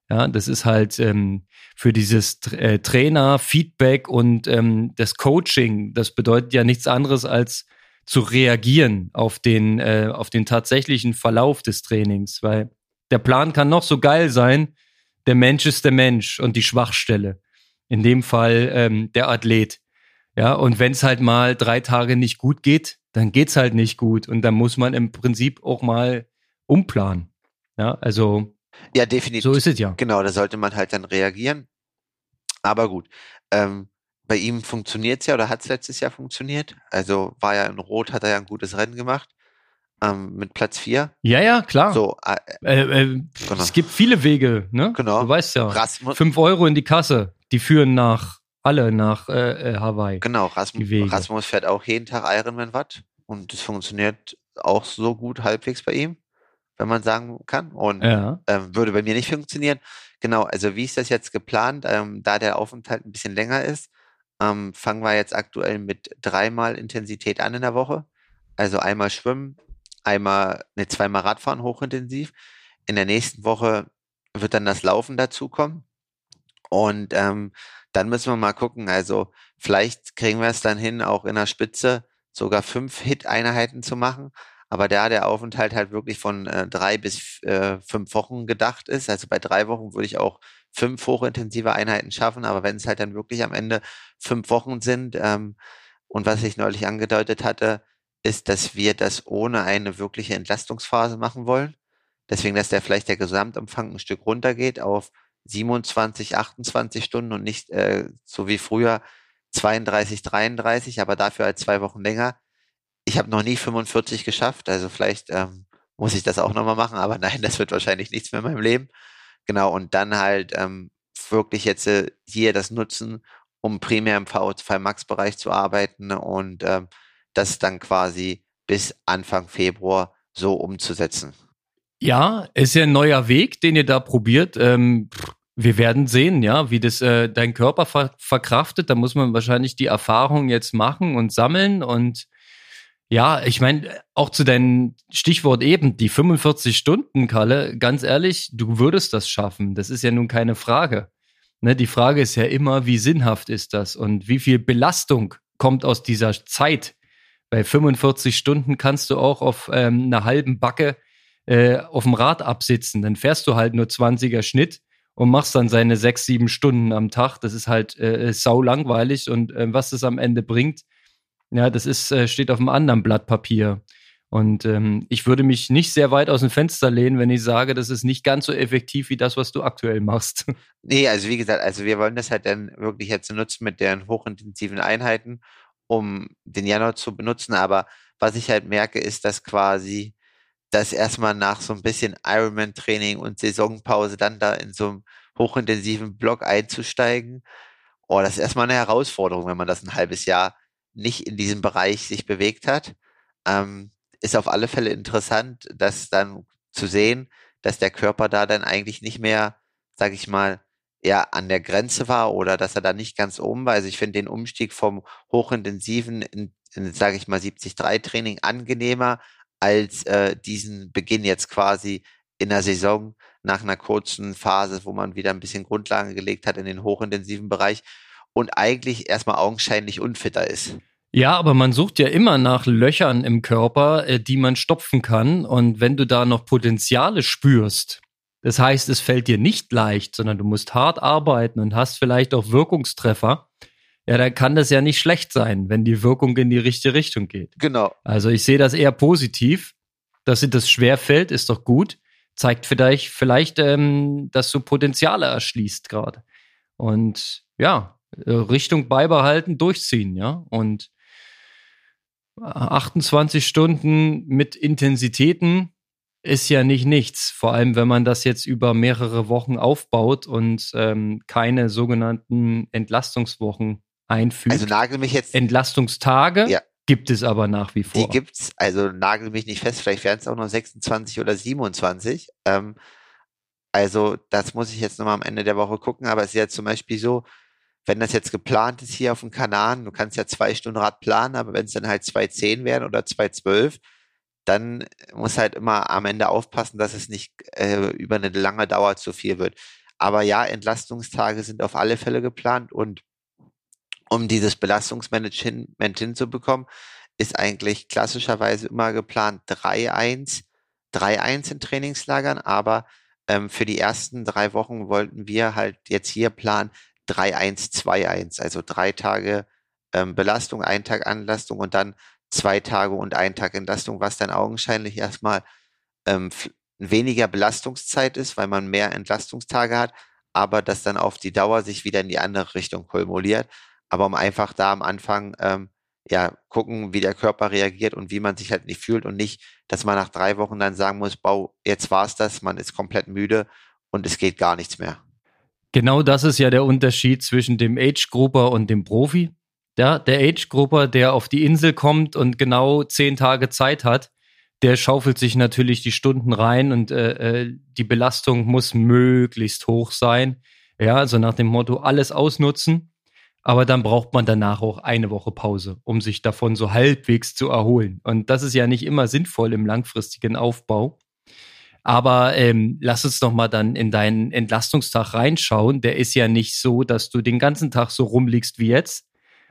Ja, das ist halt ähm, für dieses äh, Trainer, Feedback und ähm, das Coaching. Das bedeutet ja nichts anderes als zu reagieren auf den, äh, auf den tatsächlichen Verlauf des Trainings, weil der Plan kann noch so geil sein. der Mensch ist der Mensch und die Schwachstelle. In dem Fall ähm, der Athlet. Ja, und wenn es halt mal drei Tage nicht gut geht, dann geht's halt nicht gut. Und dann muss man im Prinzip auch mal umplanen. Ja, also. Ja, definitiv. So ist es ja. Genau, da sollte man halt dann reagieren. Aber gut. Ähm, bei ihm funktioniert es ja oder hat es letztes Jahr funktioniert. Also war ja in Rot, hat er ja ein gutes Rennen gemacht. Ähm, mit Platz 4. Ja, ja, klar. So, äh, äh, äh, genau. Es gibt viele Wege, ne? Genau. Du weißt ja. Rasmus, Fünf Euro in die Kasse, die führen nach alle nach äh, äh Hawaii. Genau, Rasmus, Rasmus fährt auch jeden Tag Ironman Watt und das funktioniert auch so gut halbwegs bei ihm, wenn man sagen kann. Und ja. ähm, würde bei mir nicht funktionieren. Genau, also wie ist das jetzt geplant? Ähm, da der Aufenthalt ein bisschen länger ist, ähm, fangen wir jetzt aktuell mit dreimal Intensität an in der Woche. Also einmal schwimmen, einmal, ne, zweimal Radfahren hochintensiv. In der nächsten Woche wird dann das Laufen dazukommen. Und ähm, dann müssen wir mal gucken. Also vielleicht kriegen wir es dann hin, auch in der Spitze sogar fünf Hit-Einheiten zu machen. Aber da der Aufenthalt halt wirklich von äh, drei bis äh, fünf Wochen gedacht ist, also bei drei Wochen würde ich auch fünf hochintensive Einheiten schaffen. Aber wenn es halt dann wirklich am Ende fünf Wochen sind ähm, und was ich neulich angedeutet hatte, ist, dass wir das ohne eine wirkliche Entlastungsphase machen wollen. Deswegen, dass der vielleicht der Gesamtumfang ein Stück runtergeht auf 27, 28 Stunden und nicht äh, so wie früher 32, 33, aber dafür halt zwei Wochen länger. Ich habe noch nie 45 geschafft, also vielleicht ähm, muss ich das auch nochmal machen, aber [LAUGHS] nein, das wird wahrscheinlich nichts mehr in meinem Leben. Genau, und dann halt ähm, wirklich jetzt äh, hier das nutzen, um primär im VO2 Max-Bereich zu arbeiten und ähm, das dann quasi bis Anfang Februar so umzusetzen. Ja, ist ja ein neuer Weg, den ihr da probiert. Ähm, wir werden sehen, ja, wie das äh, dein Körper ver verkraftet. Da muss man wahrscheinlich die Erfahrung jetzt machen und sammeln. Und ja, ich meine, auch zu deinem Stichwort eben, die 45 Stunden, Kalle, ganz ehrlich, du würdest das schaffen. Das ist ja nun keine Frage. Ne, die Frage ist ja immer, wie sinnhaft ist das und wie viel Belastung kommt aus dieser Zeit, bei 45 Stunden kannst du auch auf ähm, einer halben Backe äh, auf dem Rad absitzen. Dann fährst du halt nur 20er Schnitt und machst dann seine sechs, sieben Stunden am Tag. Das ist halt äh, sau langweilig und äh, was das am Ende bringt, ja, das ist, äh, steht auf einem anderen Blatt Papier. Und ähm, ich würde mich nicht sehr weit aus dem Fenster lehnen, wenn ich sage, das ist nicht ganz so effektiv wie das, was du aktuell machst. [LAUGHS] Nee, also wie gesagt, also wir wollen das halt dann wirklich jetzt nutzen mit deren hochintensiven Einheiten um den Januar zu benutzen. Aber was ich halt merke, ist, dass quasi das erstmal nach so ein bisschen Ironman-Training und Saisonpause dann da in so einem hochintensiven Block einzusteigen. Oh, das ist erstmal eine Herausforderung, wenn man das ein halbes Jahr nicht in diesem Bereich sich bewegt hat. Ähm, ist auf alle Fälle interessant, das dann zu sehen, dass der Körper da dann eigentlich nicht mehr, sag ich mal, er an der Grenze war oder dass er da nicht ganz oben war. Also ich finde den Umstieg vom hochintensiven in, in sage ich mal, 70-3-Training angenehmer als äh, diesen Beginn jetzt quasi in der Saison nach einer kurzen Phase, wo man wieder ein bisschen Grundlagen gelegt hat in den hochintensiven Bereich und eigentlich erstmal augenscheinlich unfitter ist. Ja, aber man sucht ja immer nach Löchern im Körper, äh, die man stopfen kann. Und wenn du da noch Potenziale spürst, das heißt, es fällt dir nicht leicht, sondern du musst hart arbeiten und hast vielleicht auch Wirkungstreffer. Ja, dann kann das ja nicht schlecht sein, wenn die Wirkung in die richtige Richtung geht. Genau. Also ich sehe das eher positiv. Dass dir das schwer fällt, ist doch gut. Zeigt vielleicht, vielleicht, ähm, dass du Potenziale erschließt gerade. Und ja, äh, Richtung beibehalten, durchziehen, ja. Und 28 Stunden mit Intensitäten ist ja nicht nichts. Vor allem, wenn man das jetzt über mehrere Wochen aufbaut und ähm, keine sogenannten Entlastungswochen einfügt. Also nagel mich jetzt. Entlastungstage ja. gibt es aber nach wie vor. Die gibt's. Also nagel mich nicht fest. Vielleicht werden es auch noch 26 oder 27. Ähm, also das muss ich jetzt nochmal am Ende der Woche gucken. Aber es ist ja zum Beispiel so, wenn das jetzt geplant ist hier auf dem Kanal, du kannst ja zwei Stunden Rad planen, aber wenn es dann halt 2,10 werden oder 2,12, dann muss halt immer am Ende aufpassen, dass es nicht äh, über eine lange Dauer zu viel wird. Aber ja, Entlastungstage sind auf alle Fälle geplant und um dieses Belastungsmanagement hinzubekommen, ist eigentlich klassischerweise immer geplant 3-1, 3-1 in Trainingslagern, aber ähm, für die ersten drei Wochen wollten wir halt jetzt hier planen 3-1-2-1, also drei Tage ähm, Belastung, ein Tag Anlastung und dann zwei Tage und ein Tag Entlastung, was dann augenscheinlich erstmal ähm, weniger Belastungszeit ist, weil man mehr Entlastungstage hat, aber das dann auf die Dauer sich wieder in die andere Richtung kumuliert. Aber um einfach da am Anfang ähm, ja gucken, wie der Körper reagiert und wie man sich halt nicht fühlt und nicht, dass man nach drei Wochen dann sagen muss, Bau, jetzt war's das, man ist komplett müde und es geht gar nichts mehr. Genau das ist ja der Unterschied zwischen dem Age-Grupper und dem Profi. Ja, der Age-Grupper, der auf die Insel kommt und genau zehn Tage Zeit hat, der schaufelt sich natürlich die Stunden rein und äh, äh, die Belastung muss möglichst hoch sein. Ja, also nach dem Motto alles ausnutzen. Aber dann braucht man danach auch eine Woche Pause, um sich davon so halbwegs zu erholen. Und das ist ja nicht immer sinnvoll im langfristigen Aufbau. Aber ähm, lass uns noch mal dann in deinen Entlastungstag reinschauen. Der ist ja nicht so, dass du den ganzen Tag so rumliegst wie jetzt,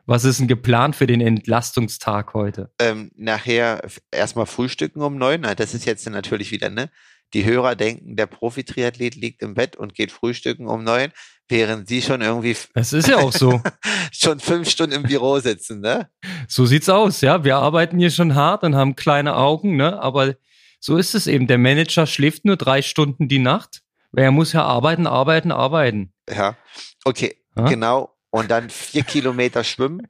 was ist denn geplant für den Entlastungstag heute? Ähm, nachher erstmal frühstücken um neun. Das ist jetzt natürlich wieder, ne? Die Hörer denken, der Profi-Triathlet liegt im Bett und geht frühstücken um neun, während sie schon irgendwie. Es ist ja auch so. [LAUGHS] schon fünf Stunden im Büro sitzen, ne? So sieht's aus, ja. Wir arbeiten hier schon hart und haben kleine Augen, ne? Aber so ist es eben. Der Manager schläft nur drei Stunden die Nacht. Er muss ja arbeiten, arbeiten, arbeiten. Ja. Okay, ja? genau und dann vier Kilometer schwimmen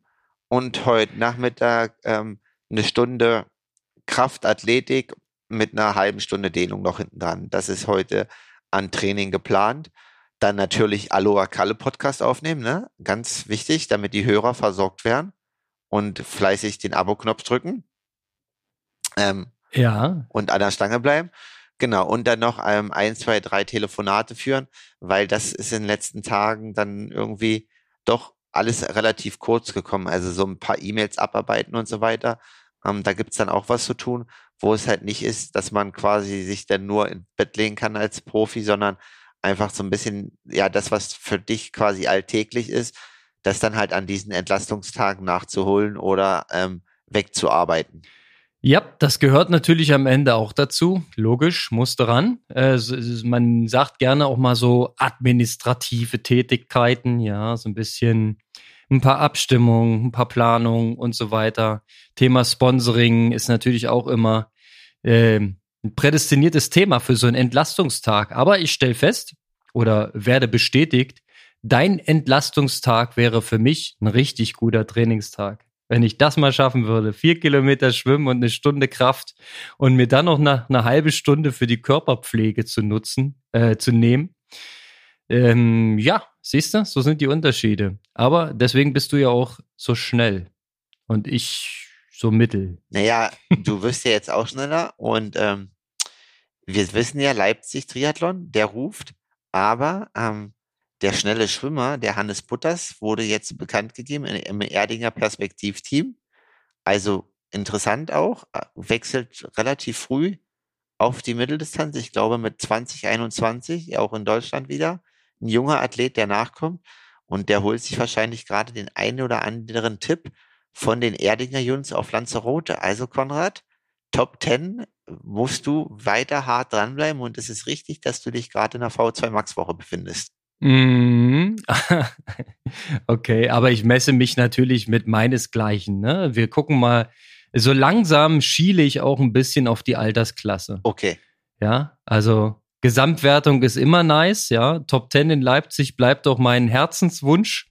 und heute Nachmittag ähm, eine Stunde Kraftathletik mit einer halben Stunde Dehnung noch hinten dran. Das ist heute an Training geplant. Dann natürlich Aloha Kalle Podcast aufnehmen, ne? Ganz wichtig, damit die Hörer versorgt werden und fleißig den Abo-Knopf drücken. Ähm, ja. Und an der Stange bleiben. Genau. Und dann noch ähm, ein, zwei, drei Telefonate führen, weil das ist in den letzten Tagen dann irgendwie doch alles relativ kurz gekommen. Also so ein paar E-Mails abarbeiten und so weiter. Ähm, da gibt's dann auch was zu tun, wo es halt nicht ist, dass man quasi sich dann nur ins Bett legen kann als Profi, sondern einfach so ein bisschen, ja, das, was für dich quasi alltäglich ist, das dann halt an diesen Entlastungstagen nachzuholen oder ähm, wegzuarbeiten. Ja, das gehört natürlich am Ende auch dazu. Logisch, muss daran. Äh, man sagt gerne auch mal so administrative Tätigkeiten, ja, so ein bisschen ein paar Abstimmungen, ein paar Planungen und so weiter. Thema Sponsoring ist natürlich auch immer äh, ein prädestiniertes Thema für so einen Entlastungstag. Aber ich stelle fest oder werde bestätigt, dein Entlastungstag wäre für mich ein richtig guter Trainingstag. Wenn ich das mal schaffen würde, vier Kilometer schwimmen und eine Stunde Kraft und mir dann noch eine, eine halbe Stunde für die Körperpflege zu nutzen, äh, zu nehmen. Ähm, ja, siehst du, so sind die Unterschiede. Aber deswegen bist du ja auch so schnell und ich so mittel. Naja, du wirst ja jetzt auch schneller und ähm, wir wissen ja, Leipzig Triathlon, der ruft, aber ähm, der schnelle Schwimmer, der Hannes Butters, wurde jetzt bekannt gegeben im Erdinger Perspektivteam. Also interessant auch, äh, wechselt relativ früh auf die Mitteldistanz, ich glaube mit 2021, auch in Deutschland wieder. Ein junger Athlet, der nachkommt und der holt sich wahrscheinlich gerade den einen oder anderen Tipp von den Erdinger Jungs auf Lanzarote. Also Konrad, Top 10 musst du weiter hart dranbleiben und es ist richtig, dass du dich gerade in der V2 Max Woche befindest. Mhm. [LAUGHS] okay, aber ich messe mich natürlich mit meinesgleichen. Ne? Wir gucken mal, so langsam schiele ich auch ein bisschen auf die Altersklasse. Okay. Ja, also Gesamtwertung ist immer nice, ja. Top 10 in Leipzig bleibt doch mein Herzenswunsch.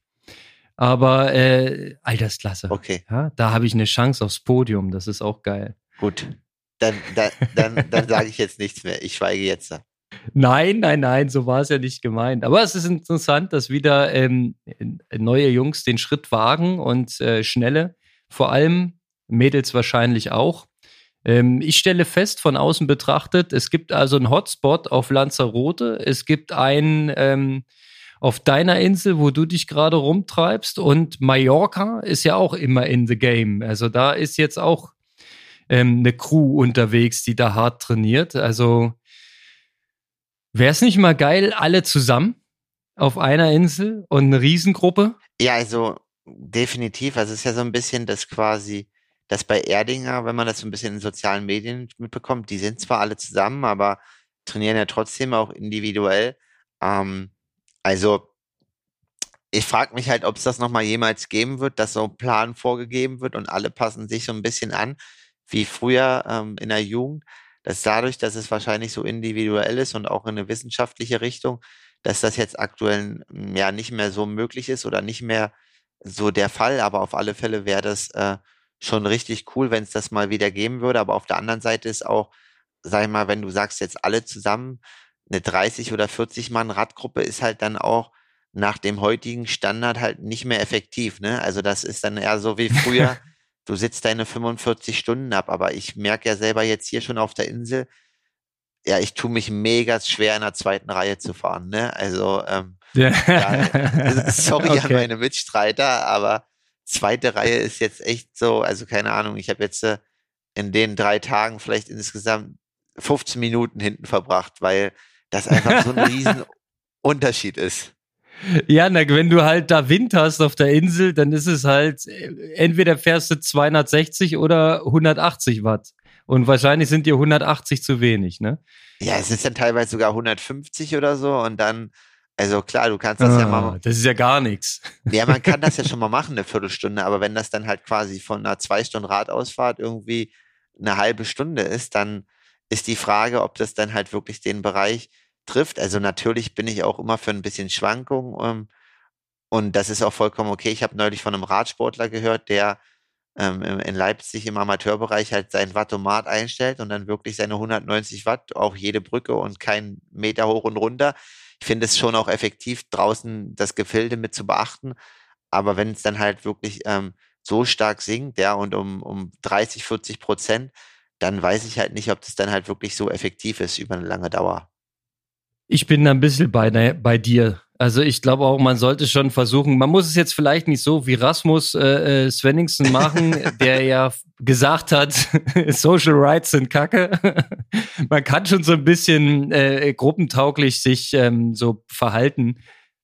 Aber äh, Altersklasse. Okay. Ja, da habe ich eine Chance aufs Podium. Das ist auch geil. Gut. Dann, dann, dann, dann sage ich jetzt nichts mehr. Ich schweige jetzt. Nein, nein, nein, so war es ja nicht gemeint. Aber es ist interessant, dass wieder ähm, neue Jungs den Schritt wagen und äh, schnelle, vor allem Mädels wahrscheinlich auch. Ähm, ich stelle fest, von außen betrachtet, es gibt also einen Hotspot auf Lanzarote, es gibt einen ähm, auf deiner Insel, wo du dich gerade rumtreibst und Mallorca ist ja auch immer in the game. Also da ist jetzt auch ähm, eine Crew unterwegs, die da hart trainiert. Also Wäre es nicht mal geil, alle zusammen auf einer Insel und eine Riesengruppe? Ja, also definitiv. Also es ist ja so ein bisschen das quasi, das bei Erdinger, wenn man das so ein bisschen in sozialen Medien mitbekommt, die sind zwar alle zusammen, aber trainieren ja trotzdem auch individuell. Ähm, also ich frage mich halt, ob es das nochmal jemals geben wird, dass so ein Plan vorgegeben wird und alle passen sich so ein bisschen an, wie früher ähm, in der Jugend. Dass dadurch, dass es wahrscheinlich so individuell ist und auch in eine wissenschaftliche Richtung, dass das jetzt aktuell ja nicht mehr so möglich ist oder nicht mehr so der Fall. Aber auf alle Fälle wäre das äh, schon richtig cool, wenn es das mal wieder geben würde. Aber auf der anderen Seite ist auch, sag ich mal, wenn du sagst jetzt alle zusammen, eine 30 oder 40 Mann Radgruppe ist halt dann auch nach dem heutigen Standard halt nicht mehr effektiv. Ne? Also das ist dann eher so wie [LAUGHS] früher, du sitzt deine 45 Stunden ab. Aber ich merke ja selber jetzt hier schon auf der Insel, ja, ich tue mich mega schwer in der zweiten Reihe zu fahren. Ne? Also ähm, ja. ja, [LAUGHS] sorry okay. an meine Mitstreiter, aber zweite Reihe ist jetzt echt so, also keine Ahnung, ich habe jetzt äh, in den drei Tagen vielleicht insgesamt 15 Minuten hinten verbracht, weil das einfach so ein [LAUGHS] riesen Unterschied ist. Ja, na, wenn du halt da Wind hast auf der Insel, dann ist es halt, äh, entweder fährst du 260 oder 180 Watt. Und wahrscheinlich sind dir 180 zu wenig, ne? Ja, es ist dann teilweise sogar 150 oder so und dann, also klar, du kannst das ah, ja mal. Das ist ja gar nichts. [LAUGHS] Ja, man kann das ja schon mal machen, eine Viertelstunde, aber wenn das dann halt quasi von einer zwei Stunden Radausfahrt irgendwie eine halbe Stunde ist, dann ist die Frage, ob das dann halt wirklich den Bereich trifft. Also natürlich bin ich auch immer für ein bisschen Schwankung ähm, und das ist auch vollkommen okay. Ich habe neulich von einem Radsportler gehört, der ähm, in Leipzig im Amateurbereich halt sein Wattomat einstellt und dann wirklich seine 190 Watt auf jede Brücke und keinen Meter hoch und runter. Ich finde es schon auch effektiv, draußen das Gefilde mit zu beachten. Aber wenn es dann halt wirklich ähm, so stark sinkt, ja, und um, um 30, 40 Prozent, dann weiß ich halt nicht, ob das dann halt wirklich so effektiv ist über eine lange Dauer. Ich bin ein bisschen bei, bei dir. Also ich glaube auch, man sollte schon versuchen, man muss es jetzt vielleicht nicht so wie Rasmus äh, äh Svenningsen machen, [LAUGHS] der ja gesagt hat, [LAUGHS] Social Rights sind Kacke. [LAUGHS] man kann schon so ein bisschen äh, gruppentauglich sich ähm, so verhalten.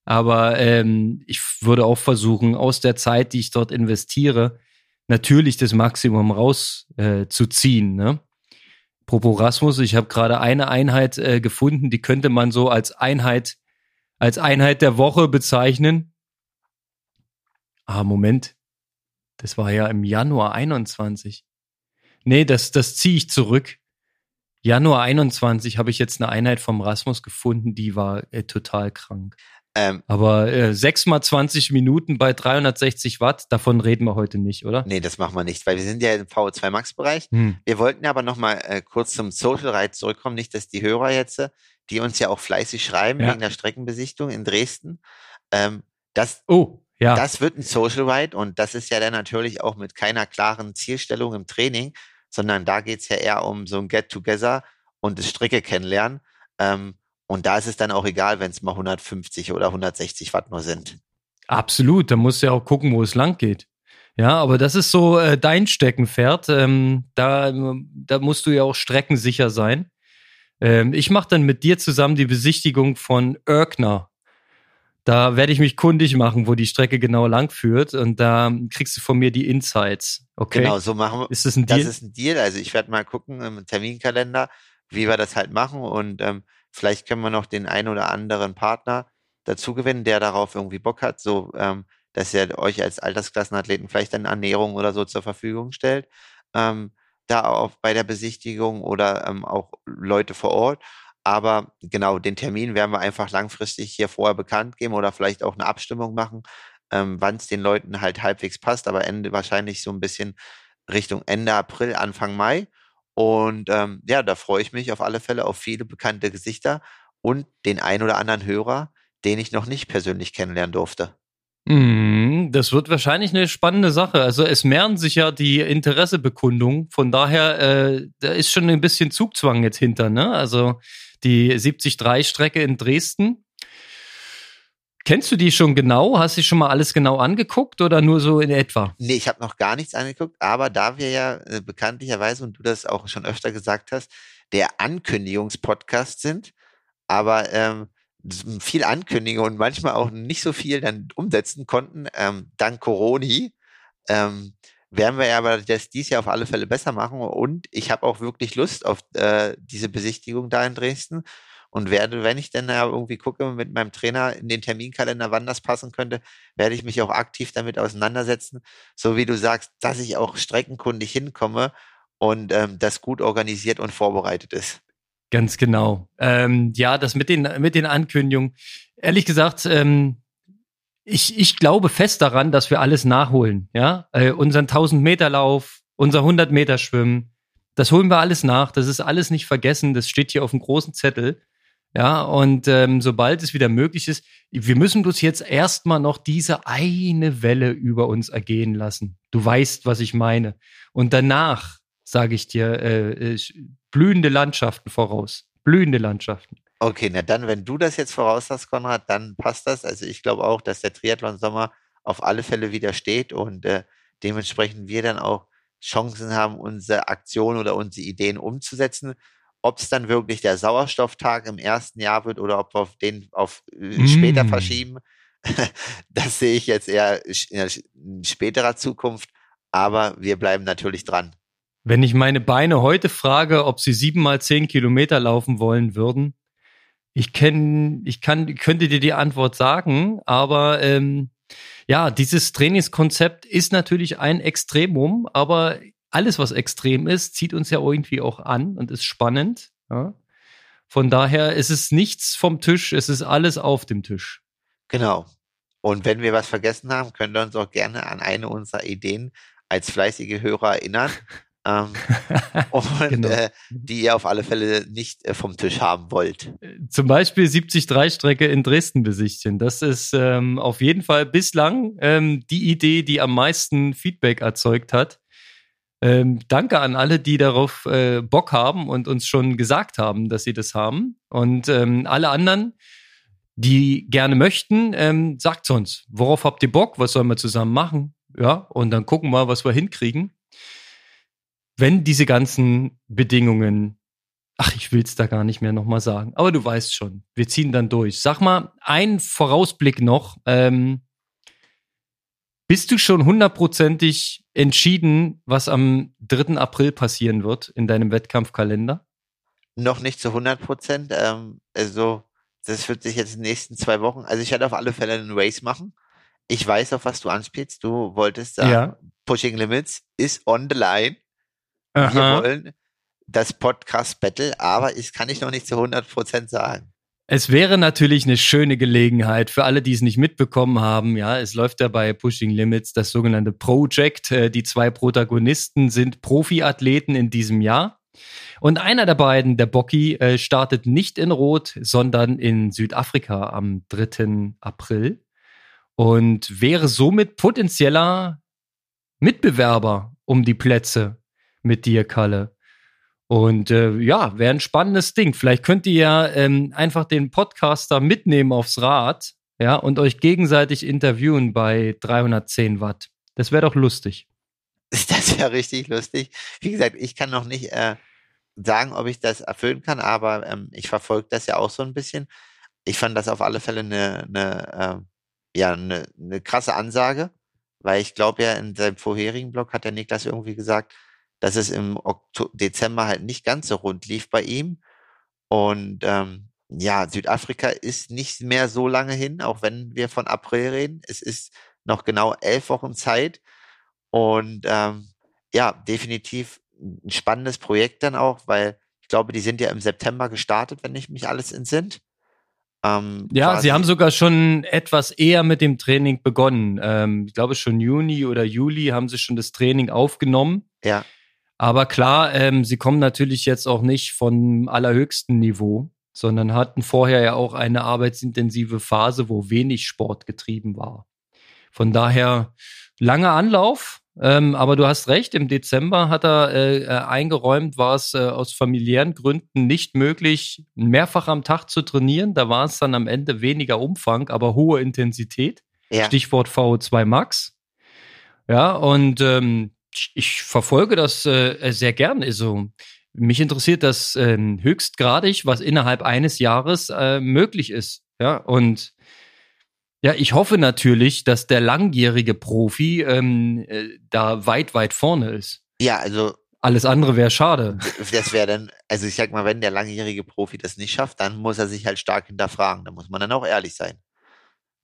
Aber ähm, ich würde auch versuchen, aus der Zeit, die ich dort investiere, natürlich das Maximum rauszuziehen. Äh, ne? Rasmus, ich habe gerade eine Einheit äh, gefunden, die könnte man so als Einheit, als Einheit der Woche bezeichnen. Ah, Moment. Das war ja im Januar 21. Nee, das, das ziehe ich zurück. Januar 21 habe ich jetzt eine Einheit vom Rasmus gefunden, die war äh, total krank. Ähm, Aber äh, 6 mal 20 Minuten bei 360 Watt, davon reden wir heute nicht, oder? Nee, das machen wir nicht, weil wir sind ja im VO2 Max-Bereich. Hm. Wir wollten aber nochmal äh, kurz zum Social Ride zurückkommen, nicht, dass die Hörer jetzt, äh, die uns ja auch fleißig schreiben ja. wegen der Streckenbesichtigung in Dresden, ähm, das, oh, ja. das wird ein Social Ride und das ist ja dann natürlich auch mit keiner klaren Zielstellung im Training, sondern da geht's ja eher um so ein Get-Together und das Strecke kennenlernen. Ähm, und da ist es dann auch egal, wenn es mal 150 oder 160 Watt nur sind. Absolut, da musst du ja auch gucken, wo es lang geht. Ja, aber das ist so äh, dein Steckenpferd. Ähm, da, da musst du ja auch streckensicher sein. Ähm, ich mache dann mit dir zusammen die Besichtigung von Erkner. Da werde ich mich kundig machen, wo die Strecke genau lang führt und da kriegst du von mir die Insights. Okay. Genau, so machen wir. Ist das ein Deal? Das ist ein Deal. Also ich werde mal gucken im Terminkalender, wie wir das halt machen und ähm, Vielleicht können wir noch den einen oder anderen Partner dazu gewinnen, der darauf irgendwie Bock hat, so ähm, dass er euch als Altersklassenathleten vielleicht eine Ernährung oder so zur Verfügung stellt. Ähm, da auch bei der Besichtigung oder ähm, auch Leute vor Ort. Aber genau, den Termin werden wir einfach langfristig hier vorher bekannt geben oder vielleicht auch eine Abstimmung machen, ähm, wann es den Leuten halt halbwegs passt, aber Ende wahrscheinlich so ein bisschen Richtung Ende April, Anfang Mai. Und ähm, ja, da freue ich mich auf alle Fälle auf viele bekannte Gesichter und den ein oder anderen Hörer, den ich noch nicht persönlich kennenlernen durfte. Mm, das wird wahrscheinlich eine spannende Sache. Also es mehren sich ja die Interessebekundungen. Von daher, äh, da ist schon ein bisschen Zugzwang jetzt hinter. Ne? Also die 73-Strecke in Dresden, Kennst du die schon genau? Hast du schon mal alles genau angeguckt oder nur so in etwa? Nee, ich habe noch gar nichts angeguckt, aber da wir ja äh, bekanntlicherweise, und du das auch schon öfter gesagt hast, der Ankündigungspodcast sind, aber ähm, viel Ankündigung und manchmal auch nicht so viel dann umsetzen konnten, ähm, dank Coroni, ähm, werden wir aber das dies Jahr auf alle Fälle besser machen. Und ich habe auch wirklich Lust auf äh, diese Besichtigung da in Dresden und werde, wenn ich denn da irgendwie gucke mit meinem Trainer in den Terminkalender, wann das passen könnte, werde ich mich auch aktiv damit auseinandersetzen, so wie du sagst, dass ich auch streckenkundig hinkomme und ähm, das gut organisiert und vorbereitet ist. Ganz genau. Ähm, ja, das mit den, mit den Ankündigungen. Ehrlich gesagt, ähm, ich, ich glaube fest daran, dass wir alles nachholen. Ja, äh, unseren 1000 Meter Lauf, unser 100 Meter Schwimmen, das holen wir alles nach. Das ist alles nicht vergessen. Das steht hier auf dem großen Zettel. Ja, und ähm, sobald es wieder möglich ist, wir müssen bloß jetzt erstmal noch diese eine Welle über uns ergehen lassen. Du weißt, was ich meine. Und danach, sage ich dir, äh, äh, blühende Landschaften voraus. Blühende Landschaften. Okay, na dann, wenn du das jetzt voraus hast, Konrad, dann passt das. Also ich glaube auch, dass der Triathlon-Sommer auf alle Fälle wieder steht und äh, dementsprechend wir dann auch Chancen haben, unsere Aktionen oder unsere Ideen umzusetzen. Ob es dann wirklich der Sauerstofftag im ersten Jahr wird oder ob wir auf den auf mm. später verschieben, [LAUGHS] das sehe ich jetzt eher in späterer Zukunft. Aber wir bleiben natürlich dran. Wenn ich meine Beine heute frage, ob sie sieben mal zehn Kilometer laufen wollen würden, ich kenne, ich kann, könnte dir die Antwort sagen, aber ähm, ja, dieses Trainingskonzept ist natürlich ein Extremum, aber alles, was extrem ist, zieht uns ja irgendwie auch an und ist spannend. Ja? Von daher ist es nichts vom Tisch, es ist alles auf dem Tisch. Genau. Und wenn wir was vergessen haben, könnt ihr uns auch gerne an eine unserer Ideen als fleißige Hörer erinnern. [LAUGHS] ähm, und genau. äh, die ihr auf alle Fälle nicht äh, vom Tisch haben wollt. Zum Beispiel 73-Strecke in Dresden besichtigen. Das ist ähm, auf jeden Fall bislang ähm, die Idee, die am meisten Feedback erzeugt hat. Ähm, danke an alle, die darauf äh, Bock haben und uns schon gesagt haben, dass sie das haben. Und ähm, alle anderen, die gerne möchten, ähm, sagt uns, worauf habt ihr Bock? Was sollen wir zusammen machen? Ja, und dann gucken wir, was wir hinkriegen wenn diese ganzen Bedingungen, ach, ich will es da gar nicht mehr nochmal sagen, aber du weißt schon, wir ziehen dann durch. Sag mal, ein Vorausblick noch. Ähm, bist du schon hundertprozentig entschieden, was am 3. April passieren wird in deinem Wettkampfkalender? Noch nicht zu 100 Prozent. Ähm, also, das wird sich jetzt in den nächsten zwei Wochen, also ich werde auf alle Fälle einen Race machen. Ich weiß, auf was du anspielst. Du wolltest sagen, ja. Pushing Limits ist on the line. Aha. Wir wollen das Podcast Battle, aber ich kann ich noch nicht zu 100 Prozent sagen. Es wäre natürlich eine schöne Gelegenheit für alle, die es nicht mitbekommen haben. Ja, es läuft ja bei Pushing Limits das sogenannte Project. Äh, die zwei Protagonisten sind Profiathleten in diesem Jahr. Und einer der beiden, der Bocky, äh, startet nicht in Rot, sondern in Südafrika am 3. April und wäre somit potenzieller Mitbewerber um die Plätze mit dir, Kalle. Und äh, ja, wäre ein spannendes Ding. Vielleicht könnt ihr ja ähm, einfach den Podcaster mitnehmen aufs Rad, ja, und euch gegenseitig interviewen bei 310 Watt. Das wäre doch lustig. [LAUGHS] Das wäre richtig lustig. Wie gesagt, ich kann noch nicht äh, sagen, ob ich das erfüllen kann, aber ähm, ich verfolge das ja auch so ein bisschen. Ich fand das auf alle Fälle eine, eine äh, ja, eine, eine krasse Ansage, weil ich glaube ja, in seinem vorherigen Blog hat der Niklas irgendwie gesagt, dass es im Oktober, Dezember halt nicht ganz so rund lief bei ihm. Und ähm, ja, Südafrika ist nicht mehr so lange hin, auch wenn wir von April reden. Es ist noch genau elf Wochen Zeit. Und ähm, ja, definitiv ein spannendes Projekt dann auch, weil ich glaube, die sind ja im September gestartet, wenn ich mich alles entsinnt. Ähm, ja, sie haben sogar schon etwas eher mit dem Training begonnen. Ähm, ich glaube, schon Juni oder Juli haben sie schon das Training aufgenommen. Ja. Aber klar, ähm, sie kommen natürlich jetzt auch nicht von allerhöchsten Niveau, sondern hatten vorher ja auch eine arbeitsintensive Phase, wo wenig Sport getrieben war. Von daher langer Anlauf, ähm, aber du hast recht, im Dezember hat er äh, äh, eingeräumt, war es äh, aus familiären Gründen nicht möglich, mehrfach am Tag zu trainieren. Da war es dann am Ende weniger Umfang, aber hohe Intensität. Ja. Stichwort VO2 Max. Ja, und ähm, ich verfolge das äh, sehr gern. Also mich interessiert das äh, höchstgradig, was innerhalb eines Jahres äh, möglich ist. Ja, und Ja, ich hoffe natürlich, dass der langjährige Profi ähm, äh, da weit, weit vorne ist. Ja, also Alles andere wäre schade. das wäre dann, also ich sag mal, wenn der langjährige Profi das nicht schafft, dann muss er sich halt stark hinterfragen. Da muss man dann auch ehrlich sein.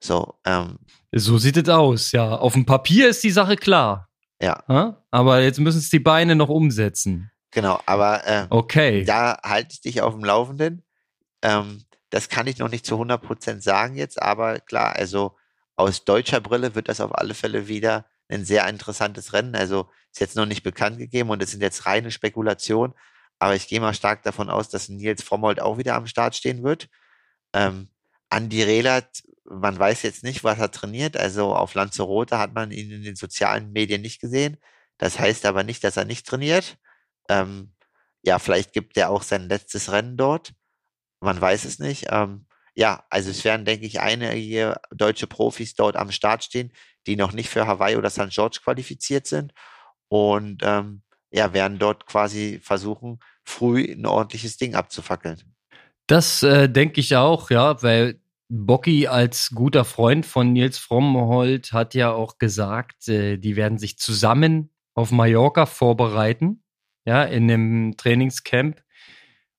So, ähm, So sieht es aus, ja. Auf dem Papier ist die Sache klar. Ja? Aber jetzt müssen es die Beine noch umsetzen. genau. Aber äh, Okay. da halte ich dich auf dem Laufenden. Ähm, das kann ich noch nicht zu 100 Prozent sagen jetzt, aber klar, also aus deutscher Brille wird das auf alle Fälle wieder ein sehr interessantes Rennen. Also ist jetzt noch nicht bekannt gegeben und es sind jetzt reine Spekulationen, aber ich gehe mal stark davon aus, dass Nils Frommold auch wieder am Start stehen wird. Ähm, Andi Rehlert, man weiß jetzt nicht, was er trainiert. Also auf Lanzarote hat man ihn in den sozialen Medien nicht gesehen. Das heißt aber nicht, dass er nicht trainiert. Ähm, ja, vielleicht gibt er auch sein letztes Rennen dort. Man weiß es nicht. Ähm, ja, also es werden, denke ich, einige deutsche Profis dort am Start stehen, die noch nicht für Hawaii oder St. George qualifiziert sind und ähm, ja, werden dort quasi versuchen, früh ein ordentliches Ding abzufackeln. Das äh, denke ich auch, ja, weil Bocky als guter Freund von Nils Frommholt hat ja auch gesagt, äh, die werden sich zusammen auf Mallorca vorbereiten, ja, in dem Trainingscamp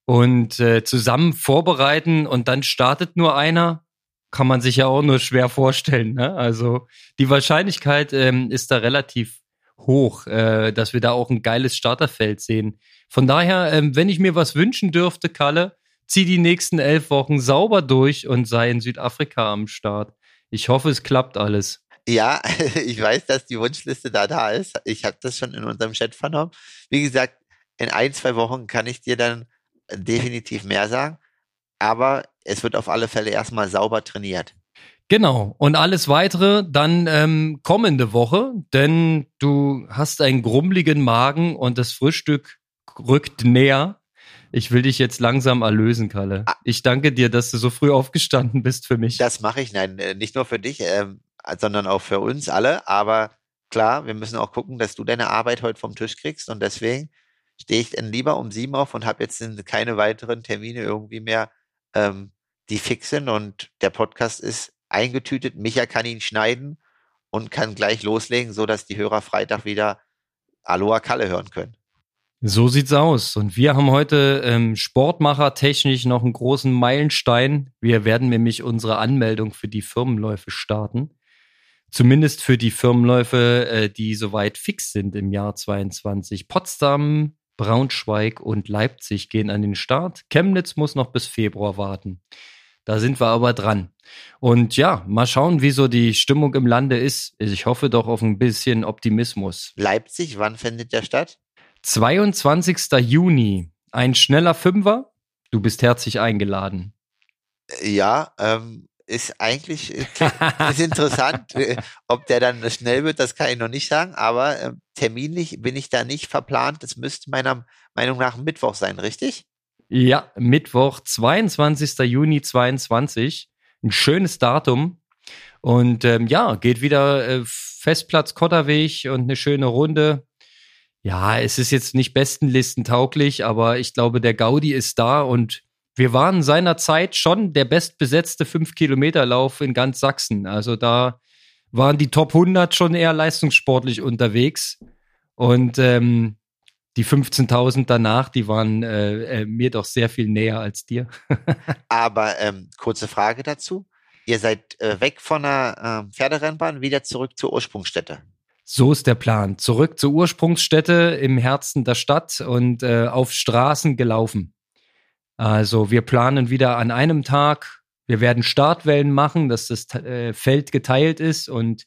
und äh, zusammen vorbereiten und dann startet nur einer, kann man sich ja auch nur schwer vorstellen. Ne? Also die Wahrscheinlichkeit ähm, ist da relativ hoch, äh, dass wir da auch ein geiles Starterfeld sehen. Von daher, ähm, wenn ich mir was wünschen dürfte, Kalle, zieh die nächsten elf Wochen sauber durch und sei in Südafrika am Start. Ich hoffe, es klappt alles. Ja, [LAUGHS] ich weiß, dass die Wunschliste da da ist. Ich habe das schon in unserem Chat vernommen. Wie gesagt, in ein, zwei Wochen kann ich dir dann definitiv mehr sagen. Aber es wird auf alle Fälle erstmal sauber trainiert. Genau. Und alles weitere dann ähm, kommende Woche, denn du hast einen grummeligen Magen und das Frühstück rückt näher. Ich will dich jetzt langsam erlösen, Kalle. Ah. Ich danke dir, dass du so früh aufgestanden bist für mich. Das mache ich, nein, äh, nicht nur für dich, ähm, sondern auch für uns alle. Aber klar, wir müssen auch gucken, dass du deine Arbeit heute vom Tisch kriegst. Und deswegen stehe ich dann lieber um sieben auf und habe jetzt keine weiteren Termine irgendwie mehr, ähm, die fix sind. Und der Podcast ist eingetütet. Micha kann ihn schneiden und kann gleich loslegen, so dass die Hörer Freitag wieder Aloha Kalle hören können. So sieht's aus. Und wir haben heute ähm, Sportmacher technisch noch einen großen Meilenstein. Wir werden nämlich unsere Anmeldung für die Firmenläufe starten. Zumindest für die Firmenläufe, äh, die soweit fix sind im Jahr 22. Potsdam, Braunschweig und Leipzig gehen an den Start. Chemnitz muss noch bis Februar warten. Da sind wir aber dran. Und ja, mal schauen, wie so die Stimmung im Lande ist. Ich hoffe doch auf ein bisschen Optimismus. Leipzig, wann findet der statt? 22. Juni. Ein schneller Fünfer. Du bist herzlich eingeladen. Ja, ähm, ist eigentlich äh, ist interessant. [LAUGHS] Äh, Ob der dann schnell wird, das kann ich noch nicht sagen, aber äh, terminlich bin ich da nicht verplant. Das müsste meiner Meinung nach Mittwoch sein, richtig? Ja, Mittwoch, 22. Juni 22. Ein schönes Datum. Und ähm, ja, geht wieder äh, Festplatz Kotterweg und eine schöne Runde. Ja, es ist jetzt nicht bestenlistentauglich, aber ich glaube, der Gaudi ist da und wir waren seinerzeit schon der bestbesetzte 5-Kilometer-Lauf in ganz Sachsen. Also da waren die Top 100 schon eher leistungssportlich unterwegs. Und ähm, die 15.000 danach, die waren äh, äh, mir doch sehr viel näher als dir. [LAUGHS] Aber ähm, kurze Frage dazu. Ihr seid äh, weg von der äh, Pferderennbahn, wieder zurück zur Ursprungsstätte. So ist der Plan. Zurück zur Ursprungsstätte im Herzen der Stadt und äh, auf Straßen gelaufen. Also wir planen wieder an einem Tag. Wir werden Startwellen machen, dass das äh, Feld geteilt ist und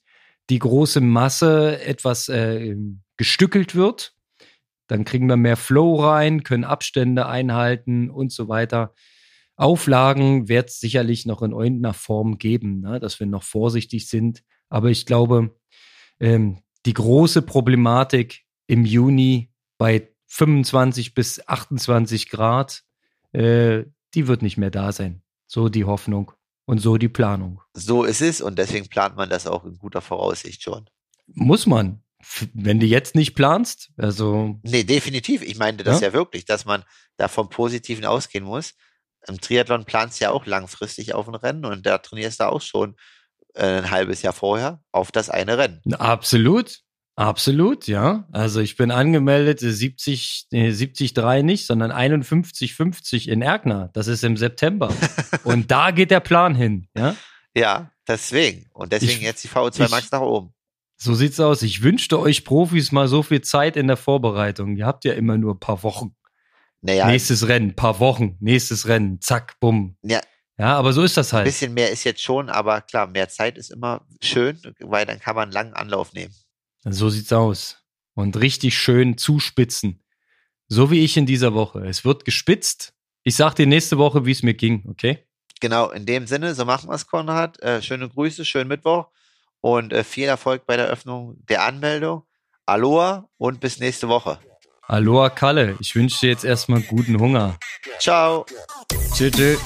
die große Masse etwas äh, gestückelt wird. Dann kriegen wir mehr Flow rein, können Abstände einhalten und so weiter. Auflagen wird es sicherlich noch in irgendeiner Form geben, ne, dass wir noch vorsichtig sind. Aber ich glaube, ähm, die große Problematik im Juni bei 25 bis 28 Grad, äh, die wird nicht mehr da sein. So die Hoffnung und so die Planung. So ist es und deswegen plant man das auch in guter Voraussicht schon. Muss man. Wenn du jetzt nicht planst, also Nee, definitiv. Ich meinte das Ja? ja, wirklich, dass man da vom Positiven ausgehen muss. Im Triathlon planst du ja auch langfristig auf ein Rennen und da trainierst du auch schon ein halbes Jahr vorher auf das eine Rennen. Absolut. Absolut, ja. Also ich bin angemeldet 70, äh, 73 nicht, sondern 51, 50 in Erkner. Das ist im September. [LAUGHS] Und da geht der Plan hin, ja. Ja, deswegen. Und deswegen Ich- jetzt die VO2 ich- Max nach oben. So sieht's aus. Ich wünschte euch Profis mal so viel Zeit in der Vorbereitung. Ihr habt ja immer nur ein paar Wochen. Naja, Nächstes Rennen, paar Wochen, nächstes Rennen, zack, bumm. Ja. Ja, aber so ist das ein halt. bisschen mehr ist jetzt schon, aber klar, mehr Zeit ist immer schön, weil dann kann man einen langen Anlauf nehmen. So sieht's aus. Und richtig schön zuspitzen. So wie ich in dieser Woche. Es wird gespitzt. Ich sag dir nächste Woche, wie es mir ging, okay? Genau, in dem Sinne, so machen wir es, Konrad. Äh, schöne Grüße, schönen Mittwoch und äh, viel Erfolg bei der Öffnung der Anmeldung. Aloha und bis nächste Woche. Aloha Kalle, ich wünsche dir jetzt erstmal guten Hunger. Ciao. Tschüss.